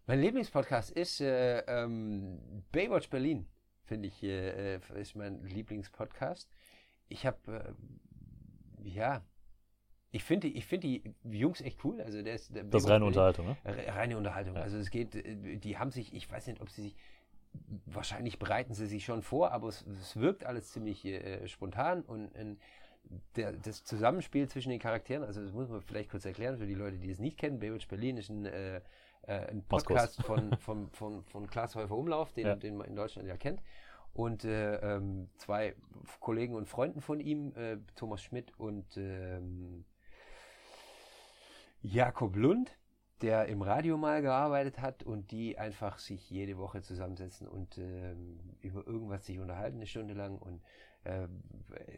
Mein Lieblingspodcast ist äh, ähm, Baywatch Berlin, finde ich, äh, ist mein Lieblingspodcast. Ich habe, äh, ja, ich finde ich find die Jungs echt cool. Also der ist, der das ist reine Unterhaltung, ne? Reine Unterhaltung. Ja. Also es geht, äh, die haben sich, ich weiß nicht, ob sie sich, wahrscheinlich bereiten sie sich schon vor, aber es, es wirkt alles ziemlich äh, spontan und der, das Zusammenspiel zwischen den Charakteren, also das muss man vielleicht kurz erklären für die Leute, die es nicht kennen. Baywatch Berlin ist ein äh, äh, ein Podcast [laughs] von, von, von, von Klaas Häufer Umlauf, den, ja. den man in Deutschland ja kennt. Und äh, ähm, zwei Kollegen und Freunden von ihm, äh, Thomas Schmidt und ähm, Jakob Lund, der im Radio mal gearbeitet hat und die einfach sich jede Woche zusammensetzen und ähm, über irgendwas sich unterhalten, eine Stunde lang. Und äh,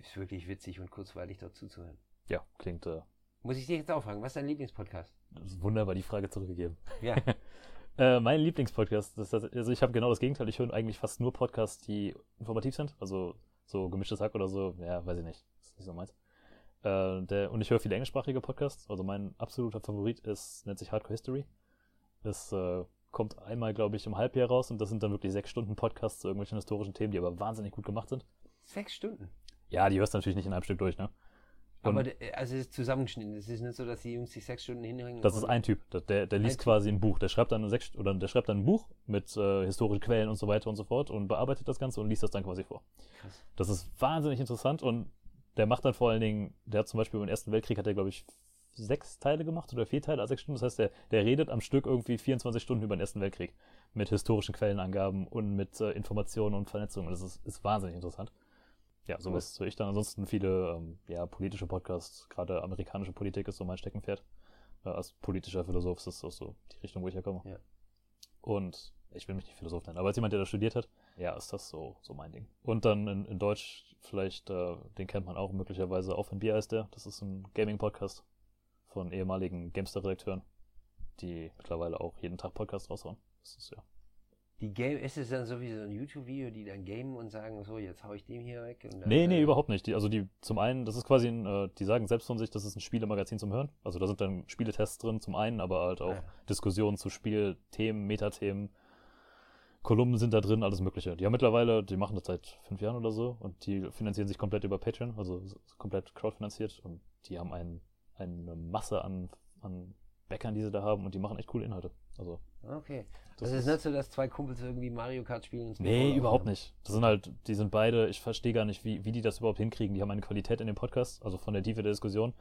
ist wirklich witzig und kurzweilig dort zuzuhören. Ja, klingt äh, muss ich dich jetzt auch fragen, was ist dein Lieblingspodcast? Das ist wunderbar, die Frage zurückgegeben. Ja. [laughs] äh, mein Lieblingspodcast, das, also ich habe genau das Gegenteil. Ich höre eigentlich fast nur Podcasts, die informativ sind. Also so gemischtes Hack oder so, ja, weiß ich nicht. Das ist nicht so meins. Äh, der, und ich höre viele englischsprachige Podcasts. Also mein absoluter Favorit ist, nennt sich Hardcore History. Es äh, kommt einmal, glaube ich, im Halbjahr raus und das sind dann wirklich sechs Stunden Podcasts zu irgendwelchen historischen Themen, die aber wahnsinnig gut gemacht sind. Sechs Stunden? Ja, die hörst du natürlich nicht in einem Stück durch, ne? Aber also es ist zusammengeschnitten. Es ist nicht so, dass die Jungs sich sechs Stunden hinhängen. Das ist ein Typ. Der, der liest ein quasi ein Buch. Der schreibt dann sechs oder der schreibt dann ein Buch mit äh, historischen Quellen und so weiter und so fort und bearbeitet das Ganze und liest das dann quasi vor. Krass. Das ist wahnsinnig interessant und der macht dann vor allen Dingen, der hat zum Beispiel im Ersten Weltkrieg hat er, glaube ich, sechs Teile gemacht oder vier Teile, also sechs Stunden. Das heißt, der, der redet am Stück irgendwie 24 Stunden über den Ersten Weltkrieg mit historischen Quellenangaben und mit äh, Informationen und Vernetzungen. Das ist, ist wahnsinnig interessant. Ja, sowas höre ich dann. Ansonsten viele ähm, ja, politische Podcasts, gerade amerikanische Politik ist so mein Steckenpferd. Äh, als politischer Philosoph ist das auch so die Richtung, wo ich herkomme. Ja. Und ich will mich nicht Philosoph nennen, aber als jemand, der das studiert hat, ja, ist das so, so mein Ding. Und dann in, in Deutsch, vielleicht, äh, den kennt man auch möglicherweise, auf ein Bier heißt der. Das ist ein Gaming-Podcast von ehemaligen Gamester-Redakteuren, die mittlerweile auch jeden Tag Podcast raushauen. Das ist ja die Game, ist es dann so wie so ein YouTube-Video, die dann gamen und sagen, so, jetzt hau ich den hier weg? Und dann, Nee, nee, äh, überhaupt nicht. Die, also die zum einen, das ist quasi ein, äh, die sagen selbst von sich, das ist ein Spielemagazin zum Hören. Also da sind dann Spieletests drin zum einen, aber halt auch Ah. Diskussionen zu Spielthemen, Metathemen. Kolumnen sind da drin, alles Mögliche. Die haben mittlerweile, die machen das seit fünf Jahren oder so und die finanzieren sich komplett über Patreon, also komplett crowdfinanziert und die haben ein, eine Masse an, an Bäckern, die sie da haben und die machen echt coole Inhalte. Also, Okay. das Das ist nicht so, dass zwei Kumpels irgendwie Mario Kart spielen und Nee, überhaupt nicht. Das sind halt, die sind beide, ich verstehe gar nicht, wie, wie die das überhaupt hinkriegen. Die haben eine Qualität in dem Podcast, also von der Tiefe der Diskussion.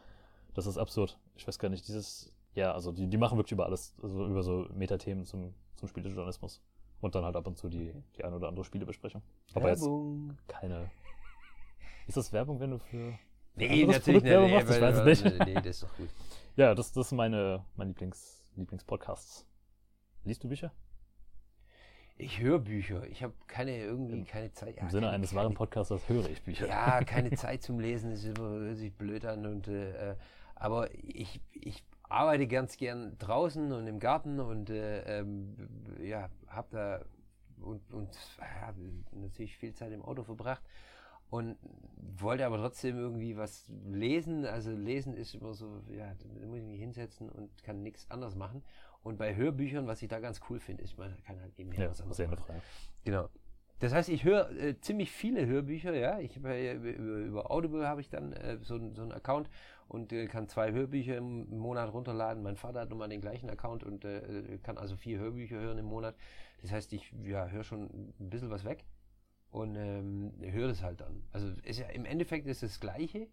Das ist absurd. Ich weiß gar nicht, dieses, ja, also die, die machen wirklich über alles, also über so Metathemen zum, zum Spielejournalismus. Und dann halt ab und zu die, die eine oder andere Spielebesprechung. Aber jetzt Werbung. keine. Ist das Werbung, wenn du für. Nee, natürlich nicht. Werbung Nee, machst? Ich weiß es nicht. Nee, das ist doch gut. Ja, das, das sind meine, meine Lieblings, Lieblingspodcasts. Liest du Bücher? Ich höre Bücher. Ich habe keine irgendwie Im- keine Zeit. Im ja, Sinne keine- eines wahren Podcasters höre ich Bücher. Ja, keine Zeit zum Lesen, das ist immer, hört sich blöd an. Und, äh, aber ich, ich arbeite ganz gern draußen und im Garten und äh, ähm, ja, habe da und, und ja, natürlich viel Zeit im Auto verbracht und wollte aber trotzdem irgendwie was lesen. Also lesen ist immer so, ja, da muss ich mich hinsetzen und kann nichts anderes machen. Und bei Hörbüchern, was ich da ganz cool finde, ist, man kann halt eben Ja, was anderes machen. Frage. Genau. Das heißt, ich höre äh, ziemlich viele Hörbücher, ja. Ich habe ja über, über über Audible habe ich dann äh, so, so einen Account und äh, kann zwei Hörbücher im Monat runterladen. Mein Vater hat nochmal den gleichen Account und äh, kann also vier Hörbücher hören im Monat. Das heißt, ich ja, höre schon ein bisschen was weg und ähm, höre das halt dann. Also ist ja im Endeffekt ist das Gleiche.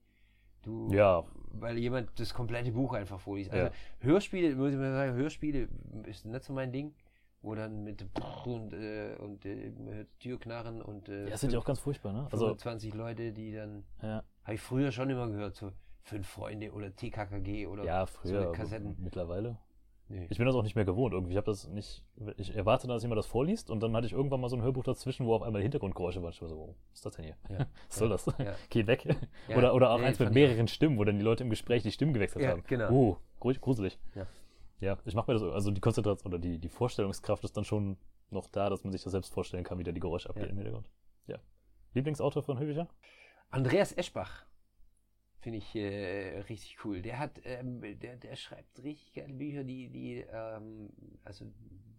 Du, Ja. weil jemand das komplette Buch einfach vorliest. Also Ja. Hörspiele, muss ich mal sagen, Hörspiele ist nicht so mein Ding, wo dann mit und, äh, und äh, Türknarren und äh, Ja, das sind ja auch ganz furchtbar, ne? Also, 25 Leute, die dann, ja, habe ich früher schon immer gehört, so fünf Freunde oder TKKG oder ja so früher, aber Kassetten. mittlerweile. Nee. Ich bin das auch nicht mehr gewohnt irgendwie. Ich habe das nicht, ich erwarte, dass jemand das vorliest und dann hatte ich irgendwann mal so ein Hörbuch dazwischen, wo auf einmal Hintergrundgeräusche waren. Ich war so, oh, was ist das denn hier? Ja. [laughs] Was soll das? Ja. [laughs] Geht weg. Ja, Oder, oder auch nee, eins mit mehreren Stimmen, wo dann die Leute im Gespräch die Stimmen gewechselt haben. genau. Uh, gru- gruselig. Ja. Ja, ich mache mir das, also die Konzentration oder die, die Vorstellungskraft ist dann schon noch da, dass man sich das selbst vorstellen kann, wie da die Geräusche abgehen im Hintergrund. Ja. Lieblingsautor von Höbicher? Andreas Eschbach finde ich äh, richtig cool. Der hat, ähm, der, der schreibt richtig geile Bücher, die, die, ähm, also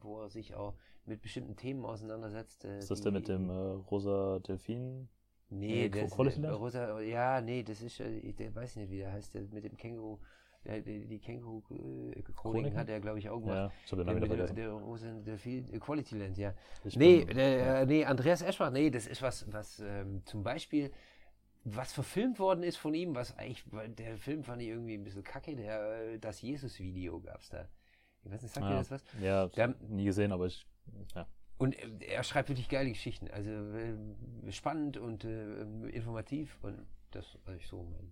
wo er sich auch mit bestimmten Themen auseinandersetzt. Äh, Ist das die, der mit dem äh, rosa Delfin? Nee, äh, das Quality äh, rosa, ja, nee, das ist, äh, ich der weiß nicht, wie der heißt, der mit dem Känguru. Der, die die Känguru-Chroniken Chroniken? hat er, glaube ich, auch gemacht. Ja, Der, mit der, der rosa Delfin, äh, Quality Land, ja. Ich Nee, der, ja. äh, nee, Andreas Eschbach, nee, das ist was, was ähm, zum Beispiel, was verfilmt worden ist von ihm, was eigentlich, weil der Film fand ich irgendwie ein bisschen kacke, der, äh, das Jesus-Video gab es da. Ich weiß nicht, sagt Ja. das was? Ja, Der- nie gesehen, aber ich, ja. Und äh, er schreibt wirklich geile Geschichten, also äh, spannend und äh, informativ und das ist eigentlich so mein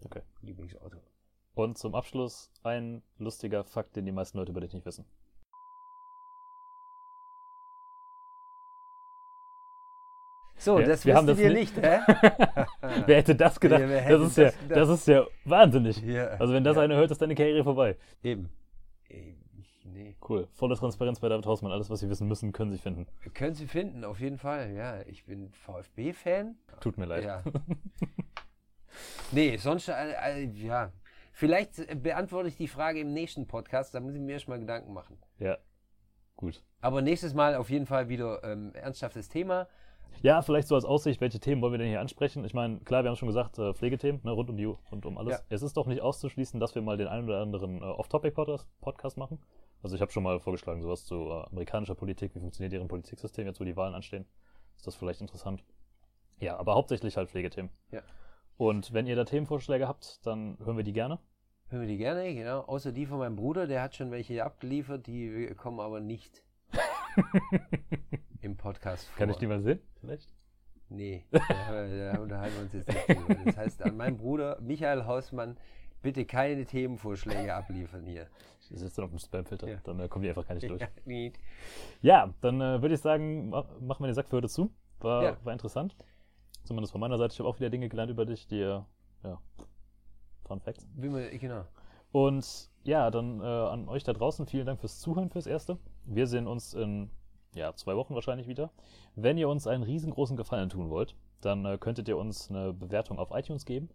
Okay. Lieblingsautor. Und zum Abschluss ein lustiger Fakt, den die meisten Leute über dich nicht wissen. So, Wir- das wir haben das ni- nicht, hä? [laughs] Wer hätte das gedacht? Ja, das, ist ja, das gedacht? das ist ja wahnsinnig. Ja. Also wenn das ja. einer hört, ist deine Karriere vorbei. Eben. Ey, Nee. Cool. Volle Transparenz bei David Hausmann. Alles, was Sie wissen müssen, können Sie finden. Können Sie finden, auf jeden Fall. Ja, ich bin VfB-Fan. Tut mir leid. Ja. [laughs] nee, sonst, äh, äh, ja. Vielleicht äh, beantworte ich die Frage im nächsten Podcast, da muss ich mir erstmal Gedanken machen. Ja. Gut. Aber nächstes Mal auf jeden Fall wieder ähm, ernsthaftes Thema. Ja, vielleicht so als Aussicht, welche Themen wollen wir denn hier ansprechen? Ich meine, klar, wir haben schon gesagt, äh, Pflegethemen, ne, rund um die rund um alles. Ja. Es ist doch nicht auszuschließen, dass wir mal den einen oder anderen äh, Off-Topic-Podcast Podcast machen. Also ich habe schon mal vorgeschlagen, sowas zu äh, amerikanischer Politik, wie funktioniert deren Politiksystem, jetzt wo die Wahlen anstehen. Ist das vielleicht interessant? Ja, aber hauptsächlich halt Pflegethemen. Ja. Und wenn ihr da Themenvorschläge habt, dann hören wir die gerne. Hören wir die gerne, genau. Außer die von meinem Bruder, der hat schon welche abgeliefert, die kommen aber nicht [laughs] im Podcast vor. Kann ich die mal sehen? Vielleicht? Nee, da, da unterhalten wir uns jetzt nicht drüber. Das heißt, an meinen Bruder Michael Hausmann bitte keine Themenvorschläge abliefern hier. Ich sitze dann auf dem Spamfilter, Ja. dann äh, kommen die einfach gar nicht durch. Ja. Ja, dann äh, würde ich sagen, ma machen wir den Sack für heute zu. War, Ja. war interessant. Zumindest von meiner Seite. Ich habe auch wieder Dinge gelernt über dich, die, äh, ja, Fun Facts. Wie man, genau. Und ja, dann äh, an euch da draußen vielen Dank fürs Zuhören fürs Erste. Wir sehen uns in ja, zwei Wochen wahrscheinlich wieder. Wenn ihr uns einen riesengroßen Gefallen tun wollt, dann äh, könntet ihr uns eine Bewertung auf iTunes geben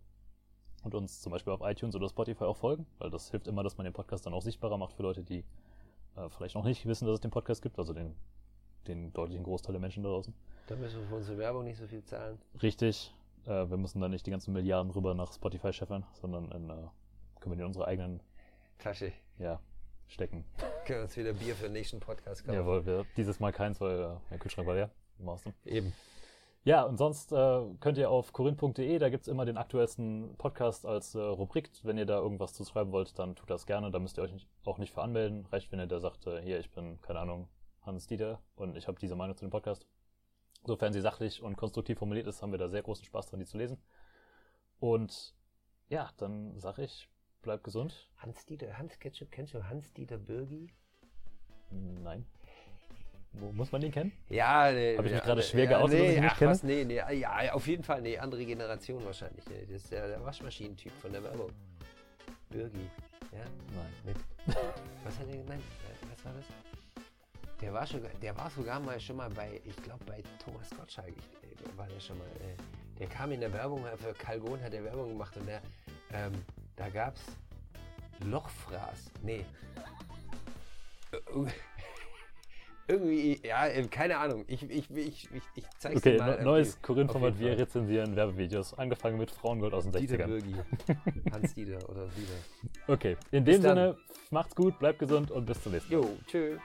und uns zum Beispiel auf iTunes oder Spotify auch folgen, weil das hilft immer, dass man den Podcast dann auch sichtbarer macht für Leute, die äh, vielleicht noch nicht wissen, dass es den Podcast gibt, also den, den deutlichen Großteil der Menschen da draußen. Da müssen wir für unsere Werbung nicht so viel zahlen. Richtig. Äh, wir müssen dann nicht die ganzen Milliarden rüber nach Spotify scheffeln, sondern in, äh, können wir die in unsere eigenen Tasche. ja, stecken. Können wir uns wieder Bier für den nächsten Podcast kaufen. Jawohl, wir dieses Mal keins, weil äh, der Kühlschrank war leer. Außen. Eben. Ja, und sonst äh, könnt ihr auf korinth.de, da gibt's immer den aktuellsten Podcast als äh, Rubrik. Wenn ihr da irgendwas zu schreiben wollt, dann tut das gerne. Da müsst ihr euch nicht, auch nicht für anmelden. Reicht, wenn ihr da sagt, äh, hier, ich bin, keine Ahnung, Hans Dieter und ich habe diese Meinung zu dem Podcast. Sofern sie sachlich und konstruktiv formuliert ist, haben wir da sehr großen Spaß dran, die zu lesen. Und ja, dann sag ich, bleib gesund. Hans-Dieter, Hans, kennst du, kennst du Hans-Dieter Bürgi? Nein. Muss man den kennen? Ja, nee, Hab ich mich gerade schwer ja, geoutet, dass nee, ich ihn nicht ach, kenne? Was, nee, nee, ja, auf jeden Fall, nee, andere Generation wahrscheinlich. nee, Das ist der, der Waschmaschinentyp von der Werbung. Bürgi, ja, Nein. mit. Was hat er gemeint? Äh, Was war das? Der war, schon, der war sogar mal schon mal bei, ich glaube bei Thomas Gottschalk, ich, äh, war der schon mal, äh, der kam in der Werbung, äh, für Calgon hat er Werbung gemacht und der, ähm, da gab's Lochfraß, nee. Irgendwie, ja, keine Ahnung. Ich, ich, ich, ich, ich zeig's Okay, dir mal. ne- neues Korinth-Format. Wir rezensieren Werbevideos. Angefangen mit Frauengold aus den Dieter 60ern. Bürgi. [laughs] Hans Dieter oder Dieter. Okay, in dem. Sinne, macht's gut, bleibt gesund und bis zum nächsten Mal. Jo, tschö.